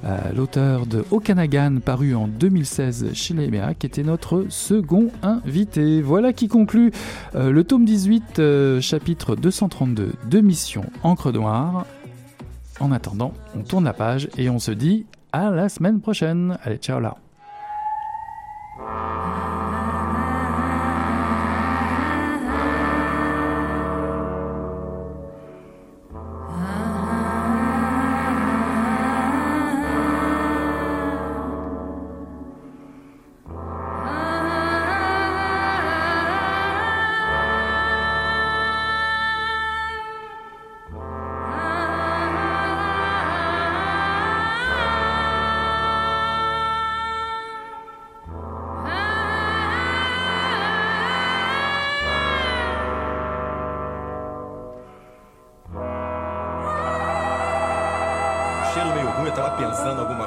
euh, l'auteur de Okanagan paru en 2016 chez Léméa, qui était notre second invité. Voilà qui conclut le tome 18, euh, chapitre 232 de Mission Encre Noire. En attendant, on tourne la page et on se dit à la semaine prochaine. Allez, ciao là.